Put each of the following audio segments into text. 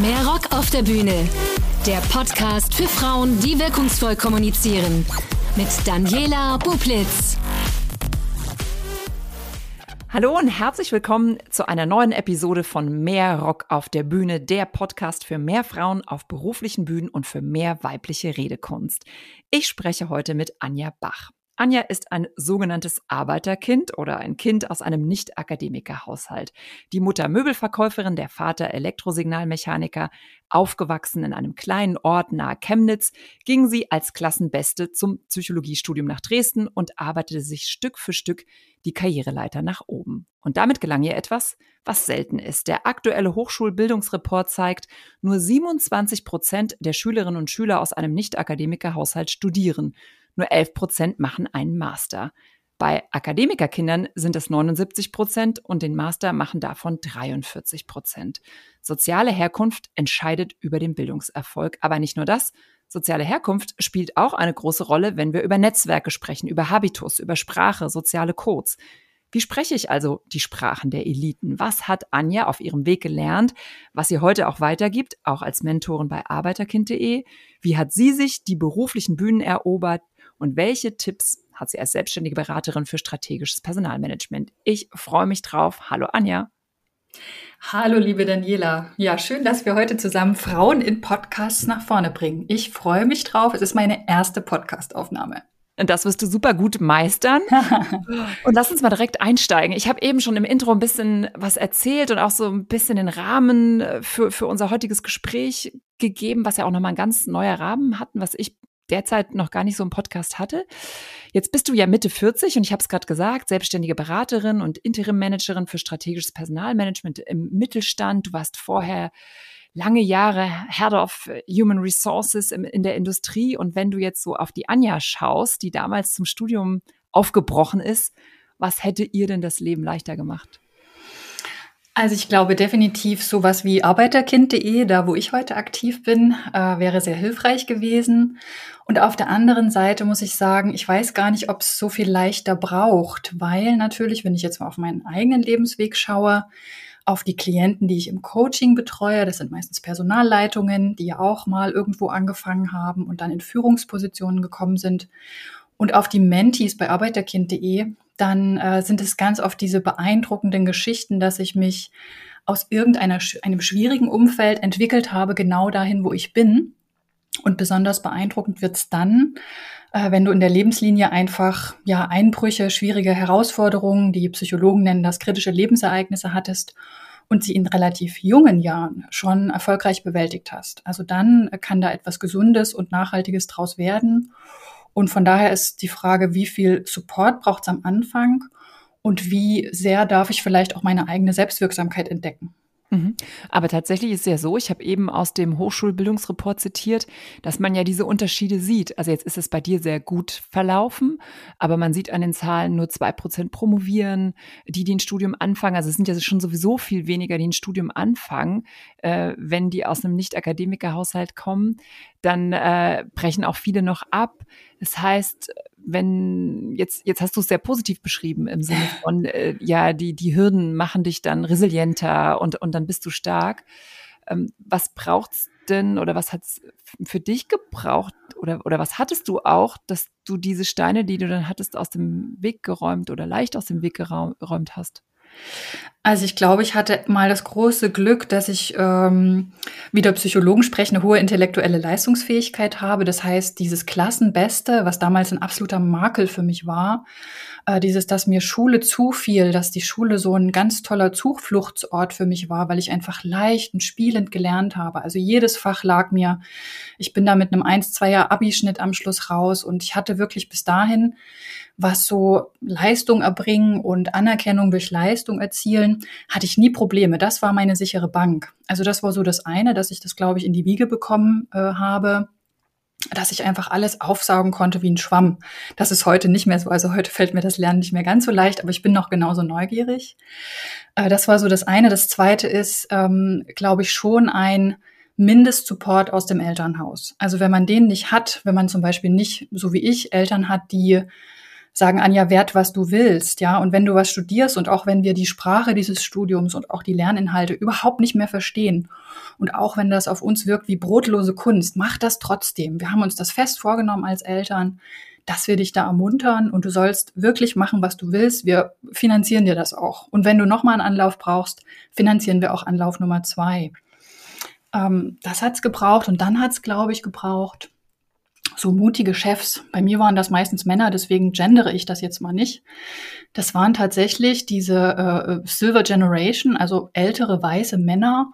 Mehr Rock auf der Bühne. Der Podcast für Frauen, die wirkungsvoll kommunizieren. Mit Daniela Bublitz. Hallo und herzlich willkommen zu einer neuen Episode von Mehr Rock auf der Bühne, der Podcast für mehr Frauen auf beruflichen Bühnen und für mehr weibliche Redekunst. Ich spreche heute mit Anja Bach. Anja ist ein sogenanntes Arbeiterkind oder ein Kind aus einem Nicht-Akademiker-Haushalt. Die Mutter Möbelverkäuferin, der Vater Elektrosignalmechaniker. Aufgewachsen in einem kleinen Ort nahe Chemnitz, ging sie als Klassenbeste zum Psychologiestudium nach Dresden und arbeitete sich Stück für Stück die Karriereleiter nach oben. Und damit gelang ihr etwas, was selten ist. Der aktuelle Hochschulbildungsreport zeigt, nur 27 Prozent der Schülerinnen und Schüler aus einem Nicht-Akademiker-Haushalt studieren. Nur 11 Prozent machen einen Master. Bei Akademikerkindern sind es 79 Prozent und den Master machen davon 43 Prozent. Soziale Herkunft entscheidet über den Bildungserfolg. Aber nicht nur das. Soziale Herkunft spielt auch eine große Rolle, wenn wir über Netzwerke sprechen, über Habitus, über Sprache, soziale Codes. Wie spreche ich also die Sprachen der Eliten? Was hat Anja auf ihrem Weg gelernt, was sie heute auch weitergibt, auch als Mentorin bei arbeiterkind.de? Wie hat sie sich die beruflichen Bühnen erobert? Und welche Tipps hat sie als selbstständige Beraterin für strategisches Personalmanagement? Ich freue mich drauf. Hallo Anja. Hallo, liebe Daniela. Ja, schön, dass wir heute zusammen Frauen in Podcasts nach vorne bringen. Ich freue mich drauf. Es ist meine erste Podcastaufnahme. Und das wirst du super gut meistern. und lass uns mal direkt einsteigen. Ich habe eben schon im Intro ein bisschen was erzählt und auch so ein bisschen den Rahmen äh, für, für unser heutiges Gespräch gegeben, was ja auch nochmal ein ganz neuer Rahmen hatten, was ich derzeit noch gar nicht so einen Podcast hatte. Jetzt bist du ja Mitte 40 und ich habe es gerade gesagt, selbstständige Beraterin und Interim-Managerin für strategisches Personalmanagement im Mittelstand. Du warst vorher lange Jahre Head of Human Resources in der Industrie. Und wenn du jetzt so auf die Anja schaust, die damals zum Studium aufgebrochen ist, was hätte ihr denn das Leben leichter gemacht? Also ich glaube definitiv sowas wie arbeiterkind.de, da wo ich heute aktiv bin, äh, wäre sehr hilfreich gewesen. Und auf der anderen Seite muss ich sagen, ich weiß gar nicht, ob es so viel leichter braucht, weil natürlich, wenn ich jetzt mal auf meinen eigenen Lebensweg schaue, auf die Klienten, die ich im Coaching betreue, das sind meistens Personalleitungen, die ja auch mal irgendwo angefangen haben und dann in Führungspositionen gekommen sind. Und auf die Mentees bei arbeiterkind.de, dann äh, sind es ganz oft diese beeindruckenden Geschichten, dass ich mich aus irgendeiner einem schwierigen Umfeld entwickelt habe, genau dahin, wo ich bin. Und besonders beeindruckend wird's dann, äh, wenn du in der Lebenslinie einfach ja Einbrüche, schwierige Herausforderungen, die Psychologen nennen das kritische Lebensereignisse hattest und sie in relativ jungen Jahren schon erfolgreich bewältigt hast. Also dann kann da etwas Gesundes und Nachhaltiges draus werden. Und von daher ist die Frage, wie viel Support braucht es am Anfang und wie sehr darf ich vielleicht auch meine eigene Selbstwirksamkeit entdecken. Mhm. Aber tatsächlich ist es ja so, ich habe eben aus dem Hochschulbildungsreport zitiert, dass man ja diese Unterschiede sieht. Also jetzt ist es bei dir sehr gut verlaufen, aber man sieht an den Zahlen nur zwei Prozent promovieren, die, die ein Studium anfangen. Also es sind ja schon sowieso viel weniger, die ein Studium anfangen, äh, wenn die aus einem Nicht-Akademiker-Haushalt kommen. Dann äh, brechen auch viele noch ab. Das heißt, wenn jetzt, jetzt hast du es sehr positiv beschrieben im Sinne von, äh, ja, die, die Hürden machen dich dann resilienter und, und dann bist du stark. Ähm, was braucht's denn oder was hat's für dich gebraucht oder, oder was hattest du auch, dass du diese Steine, die du dann hattest, aus dem Weg geräumt oder leicht aus dem Weg geräumt hast? Also ich glaube, ich hatte mal das große Glück, dass ich, ähm, wie der Psychologen sprechen, eine hohe intellektuelle Leistungsfähigkeit habe. Das heißt, dieses Klassenbeste, was damals ein absoluter Makel für mich war, äh, dieses, dass mir Schule zufiel, dass die Schule so ein ganz toller Zufluchtsort für mich war, weil ich einfach leicht und spielend gelernt habe. Also jedes Fach lag mir. Ich bin da mit einem 1-2er Abischnitt am Schluss raus und ich hatte wirklich bis dahin was so Leistung erbringen und Anerkennung durch Leistung erzielen, hatte ich nie Probleme. Das war meine sichere Bank. Also das war so das eine, dass ich das, glaube ich, in die Wiege bekommen äh, habe dass ich einfach alles aufsaugen konnte wie ein Schwamm. Das ist heute nicht mehr so. Also heute fällt mir das Lernen nicht mehr ganz so leicht, aber ich bin noch genauso neugierig. Äh, das war so das eine. Das zweite ist, ähm, glaube ich, schon ein Mindestsupport aus dem Elternhaus. Also wenn man den nicht hat, wenn man zum Beispiel nicht, so wie ich, Eltern hat, die sagen, Anja, wert, was du willst, ja. Und wenn du was studierst und auch wenn wir die Sprache dieses Studiums und auch die Lerninhalte überhaupt nicht mehr verstehen und auch wenn das auf uns wirkt wie brotlose Kunst, mach das trotzdem. Wir haben uns das fest vorgenommen als Eltern, dass wir dich da ermuntern und du sollst wirklich machen, was du willst. Wir finanzieren dir das auch. Und wenn du nochmal einen Anlauf brauchst, finanzieren wir auch Anlauf Nummer zwei. Ähm, das hat's gebraucht und dann hat's, glaube ich, gebraucht so mutige Chefs. Bei mir waren das meistens Männer, deswegen gendere ich das jetzt mal nicht. Das waren tatsächlich diese äh, Silver Generation, also ältere weiße Männer,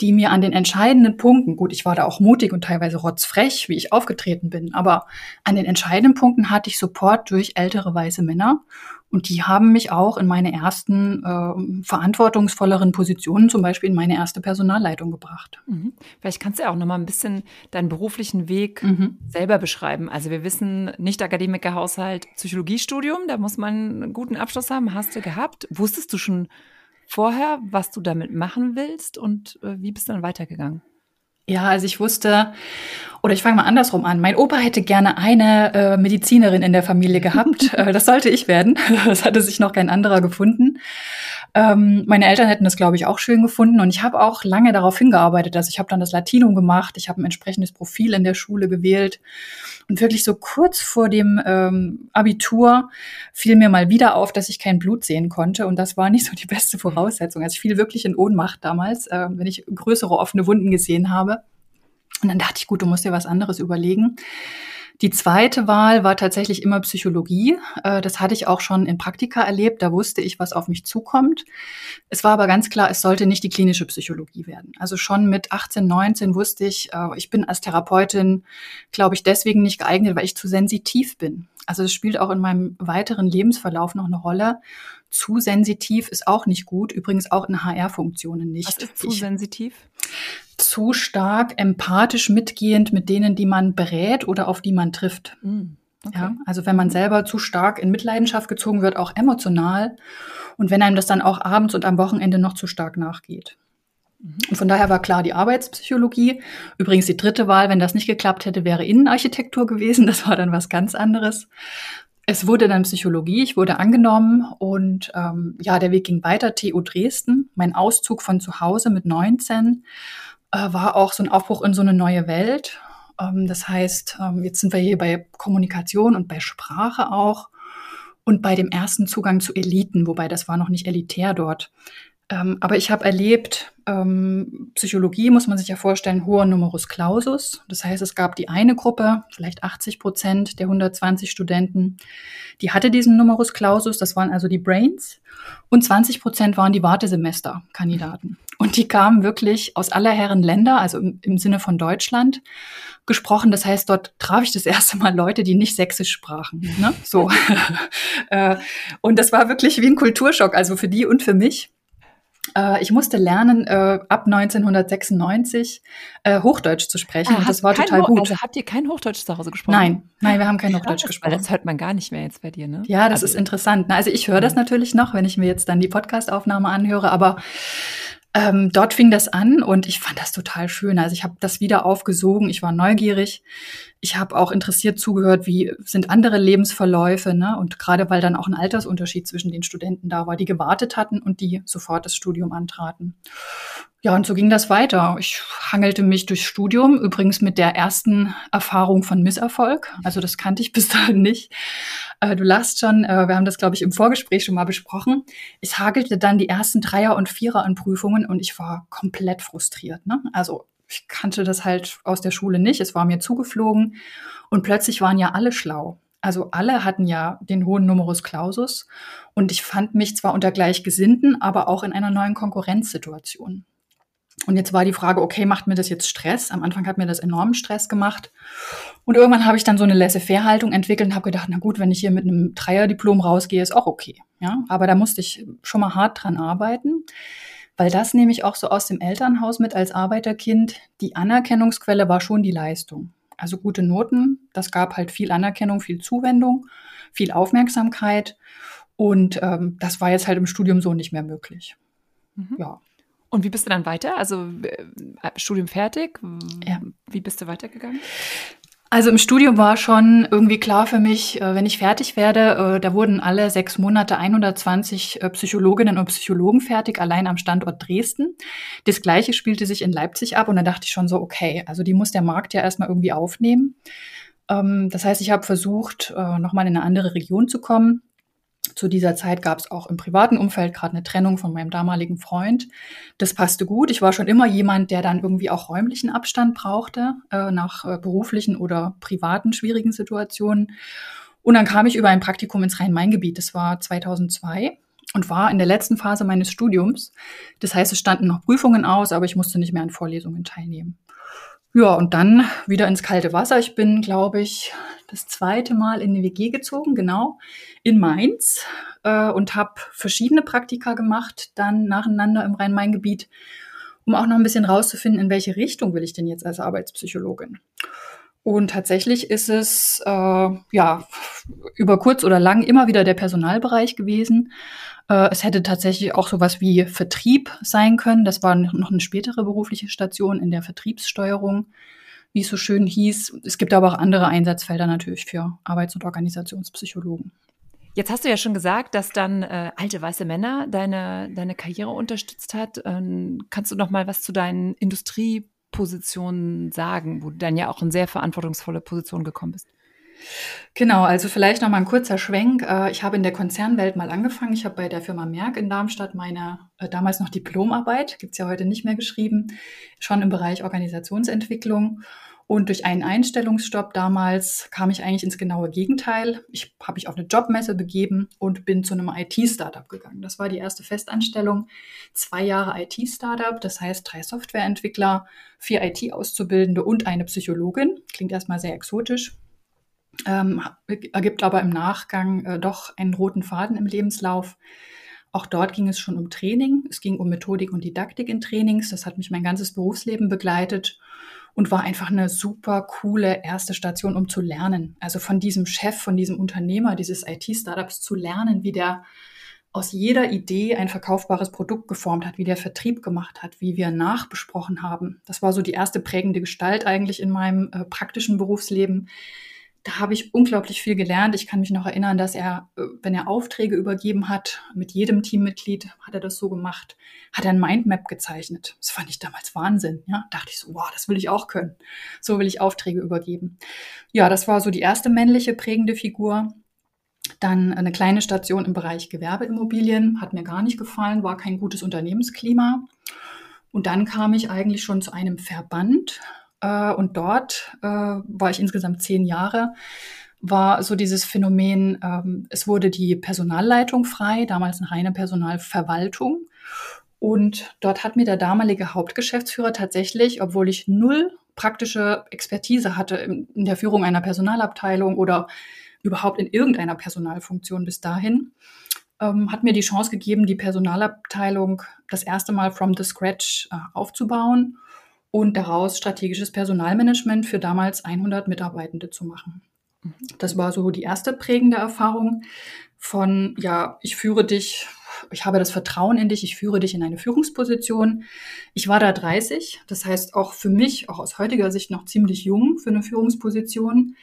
die mir an den entscheidenden Punkten, gut, ich war da auch mutig und teilweise rotzfrech, wie ich aufgetreten bin, aber an den entscheidenden Punkten hatte ich Support durch ältere weiße Männer und die haben mich auch in meine ersten äh, verantwortungsvolleren Positionen, zum Beispiel in meine erste Personalleitung gebracht. Mhm. Vielleicht kannst du ja auch noch mal ein bisschen deinen beruflichen Weg mhm. selber beschreiben. Also wir wissen, nicht Akademikerhaushalt, Psychologiestudium, da muss man einen guten Abschluss haben. Hast du gehabt? Wusstest du schon vorher, was du damit machen willst und äh, wie bist du dann weitergegangen? Ja, also ich wusste, oder ich fange mal andersrum an. Mein Opa hätte gerne eine äh, Medizinerin in der Familie gehabt. äh, das sollte ich werden. das hatte sich noch kein anderer gefunden. Ähm, meine Eltern hätten das, glaube ich, auch schön gefunden. Und ich habe auch lange darauf hingearbeitet. Also ich habe dann das Latinum gemacht. Ich habe ein entsprechendes Profil in der Schule gewählt. Und wirklich so kurz vor dem ähm, Abitur fiel mir mal wieder auf, dass ich kein Blut sehen konnte. Und das war nicht so die beste Voraussetzung. Also ich fiel wirklich in Ohnmacht damals, äh, wenn ich größere offene Wunden gesehen habe. Und dann dachte ich, gut, du musst dir was anderes überlegen. Die zweite Wahl war tatsächlich immer Psychologie. Äh, das hatte ich auch schon in Praktika erlebt. Da wusste ich, was auf mich zukommt. Es war aber ganz klar, es sollte nicht die klinische Psychologie werden. Also schon mit 18, 19 wusste ich, äh, ich bin als Therapeutin, glaube ich, deswegen nicht geeignet, weil ich zu sensitiv bin. Also das spielt auch in meinem weiteren Lebensverlauf noch eine Rolle. Zu sensitiv ist auch nicht gut. Übrigens auch in HR-Funktionen nicht. Was ist zu ich, sensitiv? Zu stark empathisch mitgehend mit denen, die man berät oder auf die man trifft. Mm, okay. Ja, also wenn man selber zu stark in Mitleidenschaft gezogen wird, auch emotional, und wenn einem das dann auch abends und am Wochenende noch zu stark nachgeht. Mhm. Und von daher war klar die Arbeitspsychologie. Übrigens die dritte Wahl, wenn das nicht geklappt hätte, wäre Innenarchitektur gewesen. Das war dann was ganz anderes. Es wurde dann Psychologie, ich wurde angenommen und ähm, ja, der Weg ging weiter, TU Dresden, mein Auszug von zu Hause mit 19 äh, war auch so ein Aufbruch in so eine neue Welt. Ähm, das heißt, ähm, jetzt sind wir hier bei Kommunikation und bei Sprache auch und bei dem ersten Zugang zu Eliten, wobei das war noch nicht elitär dort. Ähm, aber ich habe erlebt, ähm, Psychologie muss man sich ja vorstellen, hoher Numerus Clausus. Das heißt, es gab die eine Gruppe, vielleicht 80 Prozent der 120 Studenten, die hatte diesen Numerus Clausus, das waren also die Brains. Und 20 Prozent waren die Wartesemester-Kandidaten. Und die kamen wirklich aus aller Herren Länder, also im, im Sinne von Deutschland gesprochen. Das heißt, dort traf ich das erste Mal Leute, die nicht sächsisch sprachen. Ne? So. Äh, und das war wirklich wie ein Kulturschock, also für die und für mich. Äh, ich musste lernen, äh, ab 1996 äh, Hochdeutsch zu sprechen. Ah, und das war total gut. Also habt ihr kein Hochdeutsch zu Hause gesprochen? Nein, nein, wir haben kein Hochdeutsch gesprochen. das hört man gar nicht mehr jetzt bei dir, ne? Ja, das also, ist interessant. Also ich höre das natürlich noch, wenn ich mir jetzt dann die Podcastaufnahme anhöre, aber ähm, dort fing das an und ich fand das total schön. Also ich habe das wieder aufgesogen, ich war neugierig. Ich habe auch interessiert zugehört, wie sind andere Lebensverläufe, ne? Und gerade weil dann auch ein Altersunterschied zwischen den Studenten da war, die gewartet hatten und die sofort das Studium antraten. Ja, und so ging das weiter. Ich hangelte mich durchs Studium, übrigens mit der ersten Erfahrung von Misserfolg. Also das kannte ich bis dahin nicht. Äh, du lachst schon, äh, wir haben das, glaube ich, im Vorgespräch schon mal besprochen. Ich hagelte dann die ersten Dreier- und Vierer an Prüfungen und ich war komplett frustriert. Ne? Also ich kannte das halt aus der Schule nicht, es war mir zugeflogen und plötzlich waren ja alle schlau. Also alle hatten ja den hohen Numerus Clausus und ich fand mich zwar unter Gleichgesinnten, aber auch in einer neuen Konkurrenzsituation. Und jetzt war die Frage, okay, macht mir das jetzt Stress? Am Anfang hat mir das enormen Stress gemacht. Und irgendwann habe ich dann so eine Laissez-faire-Haltung entwickelt und habe gedacht, na gut, wenn ich hier mit einem Dreierdiplom rausgehe, ist auch okay. Ja, aber da musste ich schon mal hart dran arbeiten, weil das nehme ich auch so aus dem Elternhaus mit als Arbeiterkind. Die Anerkennungsquelle war schon die Leistung. Also gute Noten, das gab halt viel Anerkennung, viel Zuwendung, viel Aufmerksamkeit. Und ähm, das war jetzt halt im Studium so nicht mehr möglich. Mhm. Ja. Und wie bist du dann weiter? Also äh, Studium fertig? Ja. Wie bist du weitergegangen? Also im Studium war schon irgendwie klar für mich, äh, wenn ich fertig werde, äh, da wurden alle sechs Monate 120 äh, Psychologinnen und Psychologen fertig, allein am Standort Dresden. Das gleiche spielte sich in Leipzig ab und da dachte ich schon so, okay, also die muss der Markt ja erstmal irgendwie aufnehmen. Ähm, das heißt, ich habe versucht, nochmal in eine andere Region zu kommen zu dieser Zeit gab es auch im privaten Umfeld gerade eine Trennung von meinem damaligen Freund. Das passte gut. Ich war schon immer jemand, der dann irgendwie auch räumlichen Abstand brauchte äh, nach äh, beruflichen oder privaten schwierigen Situationen. Und dann kam ich über ein Praktikum ins Rhein-Main-Gebiet. Das war 2002 und war in der letzten Phase meines Studiums. Das heißt, es standen noch Prüfungen aus, aber ich musste nicht mehr an Vorlesungen teilnehmen. Ja, und dann wieder ins kalte Wasser. Ich bin, glaube ich, das zweite Mal in eine WG gezogen, genau, in Mainz äh, und habe verschiedene Praktika gemacht, dann nacheinander im Rhein-Main-Gebiet, um auch noch ein bisschen rauszufinden, in welche Richtung will ich denn jetzt als Arbeitspsychologin. Und tatsächlich ist es äh, ja über kurz oder lang immer wieder der Personalbereich gewesen. Äh, es hätte tatsächlich auch sowas wie Vertrieb sein können. Das war noch eine spätere berufliche Station in der Vertriebssteuerung, wie es so schön hieß. Es gibt aber auch andere Einsatzfelder natürlich für Arbeits- und Organisationspsychologen. Jetzt hast du ja schon gesagt, dass dann äh, alte weiße Männer deine, deine Karriere unterstützt hat. Ähm, kannst du noch mal was zu deinen Industriepositionen sagen, wo du dann ja auch in sehr verantwortungsvolle Position gekommen bist? Genau, also vielleicht noch mal ein kurzer Schwenk. Äh, ich habe in der Konzernwelt mal angefangen. Ich habe bei der Firma Merck in Darmstadt meine äh, damals noch Diplomarbeit, gibt's ja heute nicht mehr geschrieben, schon im Bereich Organisationsentwicklung. Und durch einen Einstellungsstopp damals kam ich eigentlich ins genaue Gegenteil. Ich habe mich auf eine Jobmesse begeben und bin zu einem IT-Startup gegangen. Das war die erste Festanstellung. Zwei Jahre IT-Startup, das heißt drei Softwareentwickler, vier IT-Auszubildende und eine Psychologin. Klingt erstmal sehr exotisch ähm, ergibt aber im Nachgang äh, doch einen roten Faden im Lebenslauf. Auch dort ging es schon um Training. Es ging um Methodik und Didaktik in Trainings. Das hat mich mein ganzes Berufsleben begleitet und war einfach eine super coole erste Station, um zu lernen. Also von diesem Chef, von diesem Unternehmer dieses IT-Startups zu lernen, wie der aus jeder Idee ein verkaufbares Produkt geformt hat, wie der Vertrieb gemacht hat, wie wir nachbesprochen haben. Das war so die erste prägende Gestalt eigentlich in meinem äh, praktischen Berufsleben da habe ich unglaublich viel gelernt. Ich kann mich noch erinnern, dass er, äh, wenn er Aufträge übergeben hat, mit jedem Teammitglied hat er das so gemacht, hat er ein Mindmap gezeichnet. Das fand ich damals Wahnsinn. Ja, dachte ich so, wow, das will ich auch können. So will ich Aufträge übergeben. Ja, das war so die erste männliche prägende Figur. Dann eine kleine Station im Bereich Gewerbeimmobilien, hat mir gar nicht gefallen, war kein gutes Unternehmensklima. Und dann kam ich eigentlich schon zu einem Verband, äh, und dort äh, war ich insgesamt zehn Jahre war so dieses Phänomen, ähm, es wurde die Personalleitung frei, damals eine reine Personalverwaltung. Und dort hat mir der damalige Hauptgeschäftsführer tatsächlich, obwohl ich null praktische Expertise hatte in, in der Führung einer Personalabteilung oder überhaupt in irgendeiner Personalfunktion bis dahin, ähm, hat mir die Chance gegeben, die Personalabteilung das erste Mal from the scratch äh, aufzubauen und daraus strategisches Personalmanagement für damals 100 Mitarbeitende zu machen. Das war so die erste prägende Erfahrung von, ja, ich führe dich, ich habe das Vertrauen in dich, ich führe dich in eine Führungsposition. Ich war da 30, das heißt auch für mich, auch aus heutiger Sicht noch ziemlich jung für eine Führungsposition.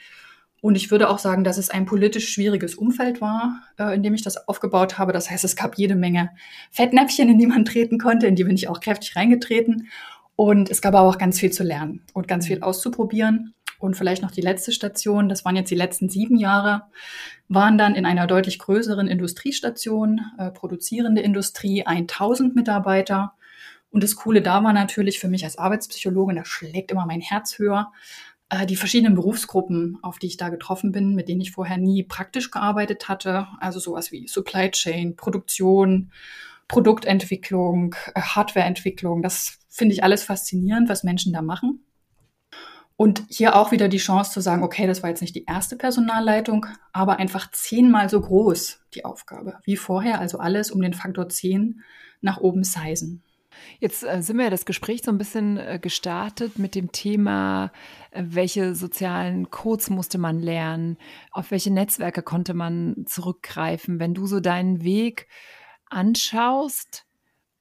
Und ich würde auch sagen, dass es ein politisch schwieriges Umfeld war, äh, in dem ich das aufgebaut habe. Das heißt, es gab jede Menge Fettnäpfchen, in die man treten konnte, in die bin ich auch kräftig reingetreten. Und es gab aber auch ganz viel zu lernen und ganz viel auszuprobieren. Und vielleicht noch die letzte Station, das waren jetzt die letzten sieben Jahre, waren dann in einer deutlich größeren Industriestation, äh, produzierende Industrie, 1000 Mitarbeiter. Und das Coole da war natürlich für mich als Arbeitspsychologin, da schlägt immer mein Herz höher, äh, die verschiedenen Berufsgruppen, auf die ich da getroffen bin, mit denen ich vorher nie praktisch gearbeitet hatte. Also sowas wie Supply Chain, Produktion, Produktentwicklung, äh, Hardwareentwicklung. Das finde ich alles faszinierend, was Menschen da machen. Und hier auch wieder die Chance zu sagen, okay, das war jetzt nicht die erste Personalleitung, aber einfach zehnmal so groß die Aufgabe wie vorher. Also alles um den Faktor zehn nach oben sizen. Jetzt äh, sind wir ja das Gespräch so ein bisschen äh, gestartet mit dem Thema, welche sozialen Codes musste man lernen, auf welche Netzwerke konnte man zurückgreifen. Wenn du so deinen Weg anschaust,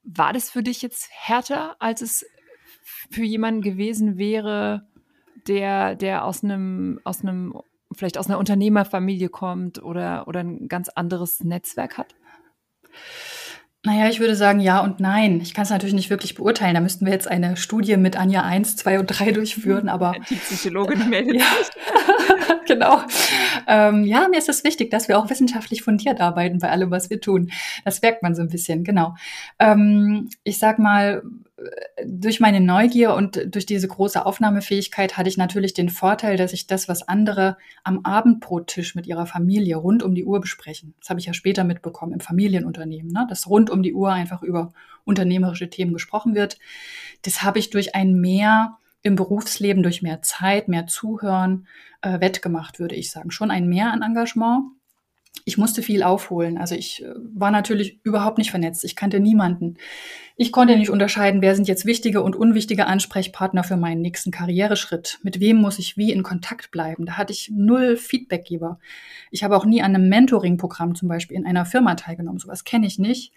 war das für dich jetzt härter, als es für jemanden gewesen wäre, der, der aus einem, aus einem, vielleicht aus einer Unternehmerfamilie kommt oder, oder ein ganz anderes Netzwerk hat? Naja, ich würde sagen ja und nein. Ich kann es natürlich nicht wirklich beurteilen. Da müssten wir jetzt eine Studie mit Anja 1, 2 und 3 durchführen, aber. Die Psychologin meldet ja, genau. Ähm, ja, mir ist es wichtig, dass wir auch wissenschaftlich fundiert arbeiten bei allem, was wir tun. Das merkt man so ein bisschen, genau. Ähm, ich sag mal, durch meine Neugier und durch diese große Aufnahmefähigkeit hatte ich natürlich den Vorteil, dass ich das, was andere am Abendbrottisch mit ihrer Familie rund um die Uhr besprechen, das habe ich ja später mitbekommen im Familienunternehmen, ne, dass rund um die Uhr einfach über unternehmerische Themen gesprochen wird. Das habe ich durch ein Mehr im Berufsleben, durch mehr Zeit, mehr Zuhören äh, wettgemacht, würde ich sagen. Schon ein Mehr an Engagement ich musste viel aufholen. Also ich äh, war natürlich überhaupt nicht vernetzt. Ich kannte niemanden. Ich konnte nicht unterscheiden, wer sind jetzt wichtige und unwichtige Ansprechpartner für meinen nächsten Karriereschritt. Mit wem muss ich wie in Kontakt bleiben? Da hatte ich null Feedbackgeber. Ich habe auch nie an einem Mentoring-Programm zum Beispiel in einer Firma teilgenommen. Sowas kenne ich nicht.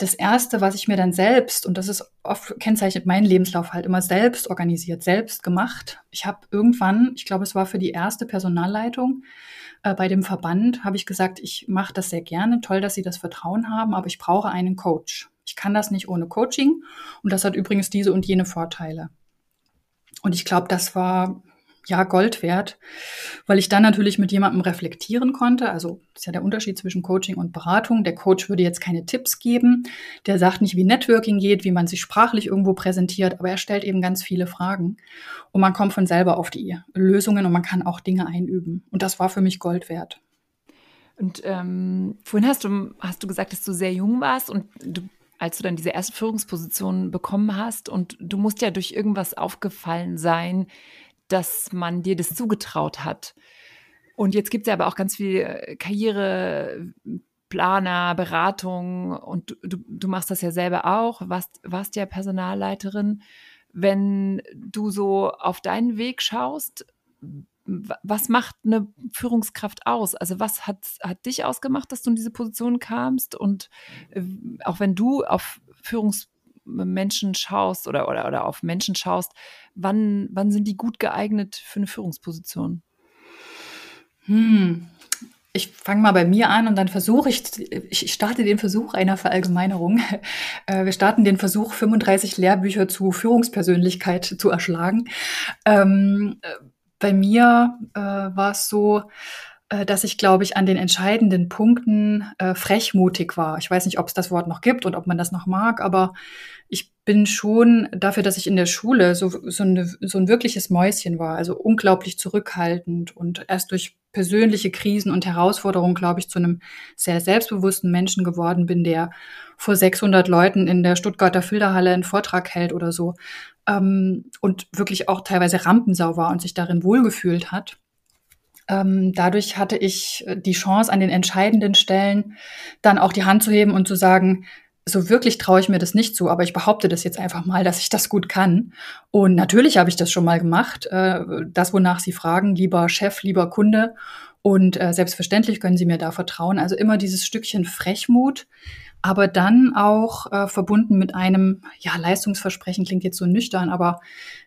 Das erste, was ich mir dann selbst, und das ist oft kennzeichnet meinen Lebenslauf halt immer selbst organisiert, selbst gemacht. Ich habe irgendwann, ich glaube, es war für die erste Personalleitung, äh, bei dem Verband habe ich gesagt, ich mache das sehr gerne. Toll, dass Sie das Vertrauen haben, aber ich brauche einen Coach. Ich kann das nicht ohne Coaching. Und das hat übrigens diese und jene Vorteile. Und ich glaube, das war ja Gold wert, weil ich dann natürlich mit jemandem reflektieren konnte. Also das ist ja der Unterschied zwischen Coaching und Beratung. Der Coach würde jetzt keine Tipps geben, der sagt nicht, wie Networking geht, wie man sich sprachlich irgendwo präsentiert, aber er stellt eben ganz viele Fragen und man kommt von selber auf die Lösungen und man kann auch Dinge einüben. Und das war für mich Gold wert. Und ähm, vorhin hast du, hast du gesagt, dass du sehr jung warst und du als du dann diese erste Führungsposition bekommen hast und du musst ja durch irgendwas aufgefallen sein, dass man dir das zugetraut hat. Und jetzt gibt es ja aber auch ganz viel äh, Karriereplaner, Beratung und du, du, machst das ja selber auch, warst, warst ja Personalleiterin. Wenn du so auf deinen Weg schaust, was macht eine Führungskraft aus? Also was hat, hat dich ausgemacht, dass du in diese Position kamst? Und äh, auch wenn du auf Führungs Menschen schaust oder, oder, oder auf Menschen schaust, wann, wann sind die gut geeignet für eine Führungsposition? Hm. Ich fange mal bei mir an und dann versuche ich, ich starte den Versuch einer Verallgemeinerung. Äh, wir starten den Versuch, 35 Lehrbücher zu Führungspersönlichkeit zu erschlagen. Ähm, äh, bei mir äh, war es so, dass ich, glaube ich, an den entscheidenden Punkten äh, frechmutig war. Ich weiß nicht, ob es das Wort noch gibt und ob man das noch mag, aber ich bin schon dafür, dass ich in der Schule so, so, eine, so ein wirkliches Mäuschen war, also unglaublich zurückhaltend und erst durch persönliche Krisen und Herausforderungen, glaube ich, zu einem sehr selbstbewussten Menschen geworden bin, der vor 600 Leuten in der Stuttgarter Filderhalle einen Vortrag hält oder so ähm, und wirklich auch teilweise Rampensau war und sich darin wohlgefühlt hat. Ähm, dadurch hatte ich äh, die Chance, an den entscheidenden Stellen dann auch die Hand zu heben und zu sagen, so wirklich traue ich mir das nicht zu, aber ich behaupte das jetzt einfach mal, dass ich das gut kann. Und natürlich habe ich das schon mal gemacht. Äh, das, wonach Sie fragen, lieber Chef, lieber Kunde. Und äh, selbstverständlich können Sie mir da vertrauen. Also immer dieses Stückchen Frechmut, aber dann auch äh, verbunden mit einem, ja, Leistungsversprechen klingt jetzt so nüchtern, aber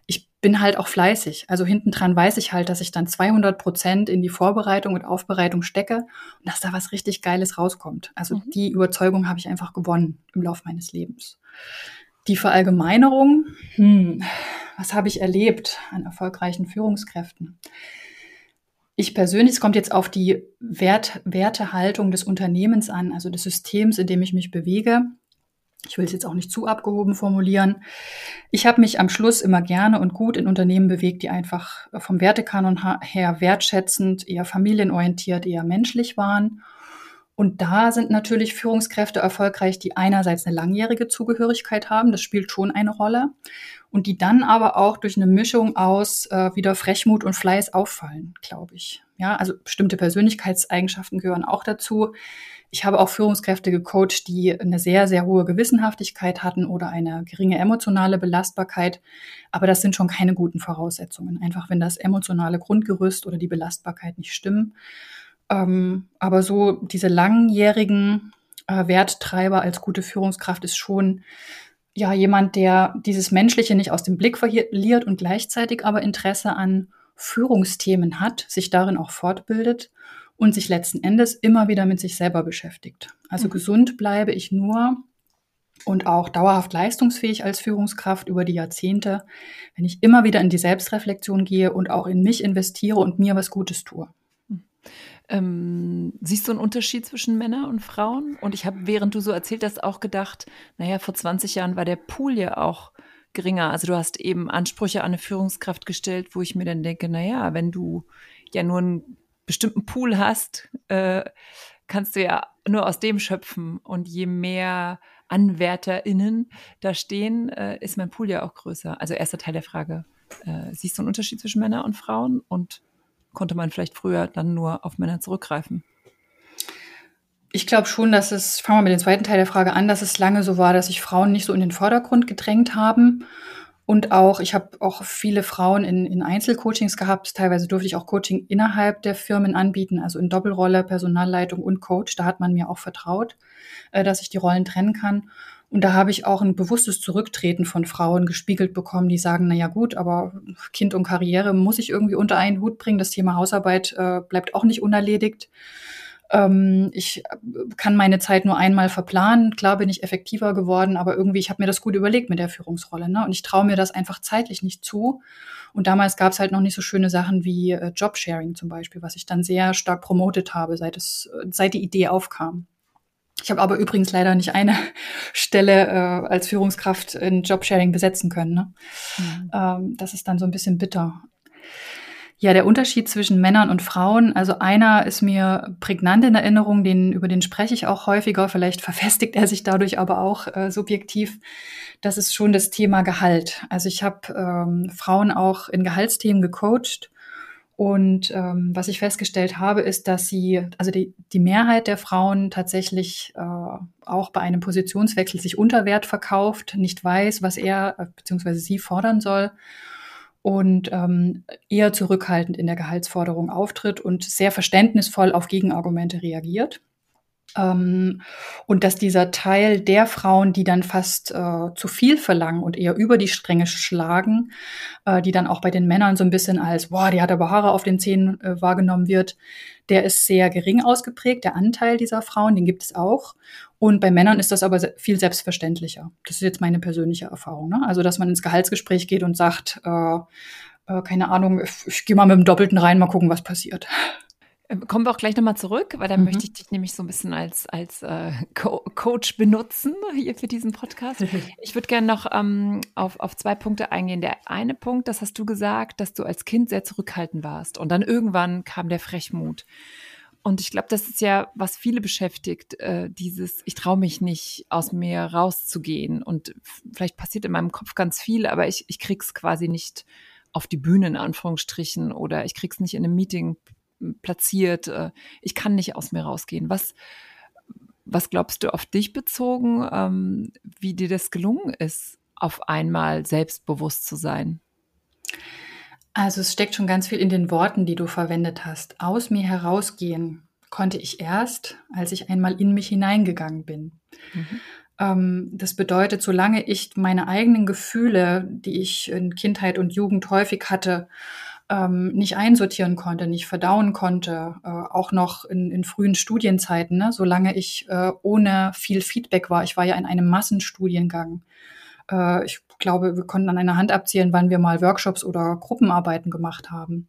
ich bin halt auch fleißig. Also hinten dran weiß ich halt, dass ich dann 200 Prozent in die Vorbereitung und Aufbereitung stecke und dass da was richtig Geiles rauskommt. Also mhm. die Überzeugung habe ich einfach gewonnen im Laufe meines Lebens. Die Verallgemeinerung, hm, was habe ich erlebt an erfolgreichen Führungskräften? Ich persönlich, es kommt jetzt auf die Wert, Wertehaltung des Unternehmens an, also des Systems, in dem ich mich bewege. Ich will es jetzt auch nicht zu abgehoben formulieren. Ich habe mich am Schluss immer gerne und gut in Unternehmen bewegt, die einfach vom Wertekanon her wertschätzend, eher familienorientiert, eher menschlich waren. Und da sind natürlich Führungskräfte erfolgreich, die einerseits eine langjährige Zugehörigkeit haben, das spielt schon eine Rolle, und die dann aber auch durch eine Mischung aus äh, wieder Frechmut und Fleiß auffallen, glaube ich. Ja, also bestimmte Persönlichkeitseigenschaften gehören auch dazu. Ich habe auch Führungskräfte gecoacht, die eine sehr, sehr hohe Gewissenhaftigkeit hatten oder eine geringe emotionale Belastbarkeit. Aber das sind schon keine guten Voraussetzungen. Einfach wenn das emotionale Grundgerüst oder die Belastbarkeit nicht stimmen. Ähm, aber so diese langjährigen äh, Werttreiber als gute Führungskraft ist schon ja jemand, der dieses Menschliche nicht aus dem Blick verliert und gleichzeitig aber Interesse an Führungsthemen hat, sich darin auch fortbildet und sich letzten Endes immer wieder mit sich selber beschäftigt. Also mhm. gesund bleibe ich nur und auch dauerhaft leistungsfähig als Führungskraft über die Jahrzehnte, wenn ich immer wieder in die Selbstreflexion gehe und auch in mich investiere und mir was Gutes tue. Ähm, siehst du einen Unterschied zwischen Männern und Frauen? Und ich habe, während du so erzählt hast, auch gedacht, naja, vor 20 Jahren war der Pool ja auch geringer. Also du hast eben Ansprüche an eine Führungskraft gestellt, wo ich mir dann denke, naja, wenn du ja nur einen bestimmten Pool hast, äh, kannst du ja nur aus dem schöpfen. Und je mehr AnwärterInnen da stehen, äh, ist mein Pool ja auch größer. Also erster Teil der Frage. Äh, siehst du einen Unterschied zwischen Männern und Frauen? Und konnte man vielleicht früher dann nur auf Männer zurückgreifen? Ich glaube schon, dass es, fangen wir mit dem zweiten Teil der Frage an, dass es lange so war, dass sich Frauen nicht so in den Vordergrund gedrängt haben. Und auch, ich habe auch viele Frauen in, in Einzelcoachings gehabt. Teilweise durfte ich auch Coaching innerhalb der Firmen anbieten, also in Doppelrolle, Personalleitung und Coach. Da hat man mir auch vertraut, äh, dass ich die Rollen trennen kann. Und da habe ich auch ein bewusstes Zurücktreten von Frauen gespiegelt bekommen, die sagen, na ja gut, aber Kind und Karriere muss ich irgendwie unter einen Hut bringen. Das Thema Hausarbeit äh, bleibt auch nicht unerledigt. Ähm, ich kann meine Zeit nur einmal verplanen. Klar bin ich effektiver geworden, aber irgendwie, ich habe mir das gut überlegt mit der Führungsrolle. Ne? Und ich traue mir das einfach zeitlich nicht zu. Und damals gab es halt noch nicht so schöne Sachen wie äh, Jobsharing zum Beispiel, was ich dann sehr stark promotet habe, seit, es, seit die Idee aufkam. Ich habe aber übrigens leider nicht eine Stelle äh, als Führungskraft in Jobsharing besetzen können. Ne? Mhm. Ähm, das ist dann so ein bisschen bitter. Ja, der Unterschied zwischen Männern und Frauen, also einer ist mir prägnant in Erinnerung, den, über den spreche ich auch häufiger, vielleicht verfestigt er sich dadurch aber auch äh, subjektiv. Das ist schon das Thema Gehalt. Also ich habe ähm, Frauen auch in Gehaltsthemen gecoacht und ähm, was ich festgestellt habe, ist, dass sie, also die, die Mehrheit der Frauen tatsächlich äh, auch bei einem Positionswechsel sich unter Wert verkauft, nicht weiß, was er äh, bzw. sie fordern soll und ähm, eher zurückhaltend in der Gehaltsforderung auftritt und sehr verständnisvoll auf Gegenargumente reagiert. Ähm, und dass dieser Teil der Frauen, die dann fast äh, zu viel verlangen und eher über die Stränge schlagen, äh, die dann auch bei den Männern so ein bisschen als, boah, die hat aber Haare auf den Zähnen äh, wahrgenommen wird, der ist sehr gering ausgeprägt, der Anteil dieser Frauen, den gibt es auch. Und bei Männern ist das aber viel selbstverständlicher. Das ist jetzt meine persönliche Erfahrung. Ne? Also, dass man ins Gehaltsgespräch geht und sagt, äh, äh, keine Ahnung, ich, ich gehe mal mit dem Doppelten rein, mal gucken, was passiert. Kommen wir auch gleich nochmal zurück, weil dann mhm. möchte ich dich nämlich so ein bisschen als, als äh, Co Coach benutzen hier für diesen Podcast. Ich würde gerne noch ähm, auf, auf zwei Punkte eingehen. Der eine Punkt, das hast du gesagt, dass du als Kind sehr zurückhaltend warst und dann irgendwann kam der Frechmut. Und ich glaube, das ist ja, was viele beschäftigt, äh, dieses, ich traue mich nicht, aus mir rauszugehen. Und vielleicht passiert in meinem Kopf ganz viel, aber ich, ich krieg's quasi nicht auf die Bühne in Anführungsstrichen oder ich krieg's nicht in einem Meeting platziert. Äh, ich kann nicht aus mir rausgehen. Was, was glaubst du auf dich bezogen, ähm, wie dir das gelungen ist, auf einmal selbstbewusst zu sein? Also es steckt schon ganz viel in den Worten, die du verwendet hast. Aus mir herausgehen konnte ich erst, als ich einmal in mich hineingegangen bin. Mhm. Ähm, das bedeutet, solange ich meine eigenen Gefühle, die ich in Kindheit und Jugend häufig hatte, ähm, nicht einsortieren konnte, nicht verdauen konnte, äh, auch noch in, in frühen Studienzeiten, ne, solange ich äh, ohne viel Feedback war. Ich war ja in einem Massenstudiengang. Äh, ich glaube, wir konnten an einer Hand abzählen, wann wir mal Workshops oder Gruppenarbeiten gemacht haben.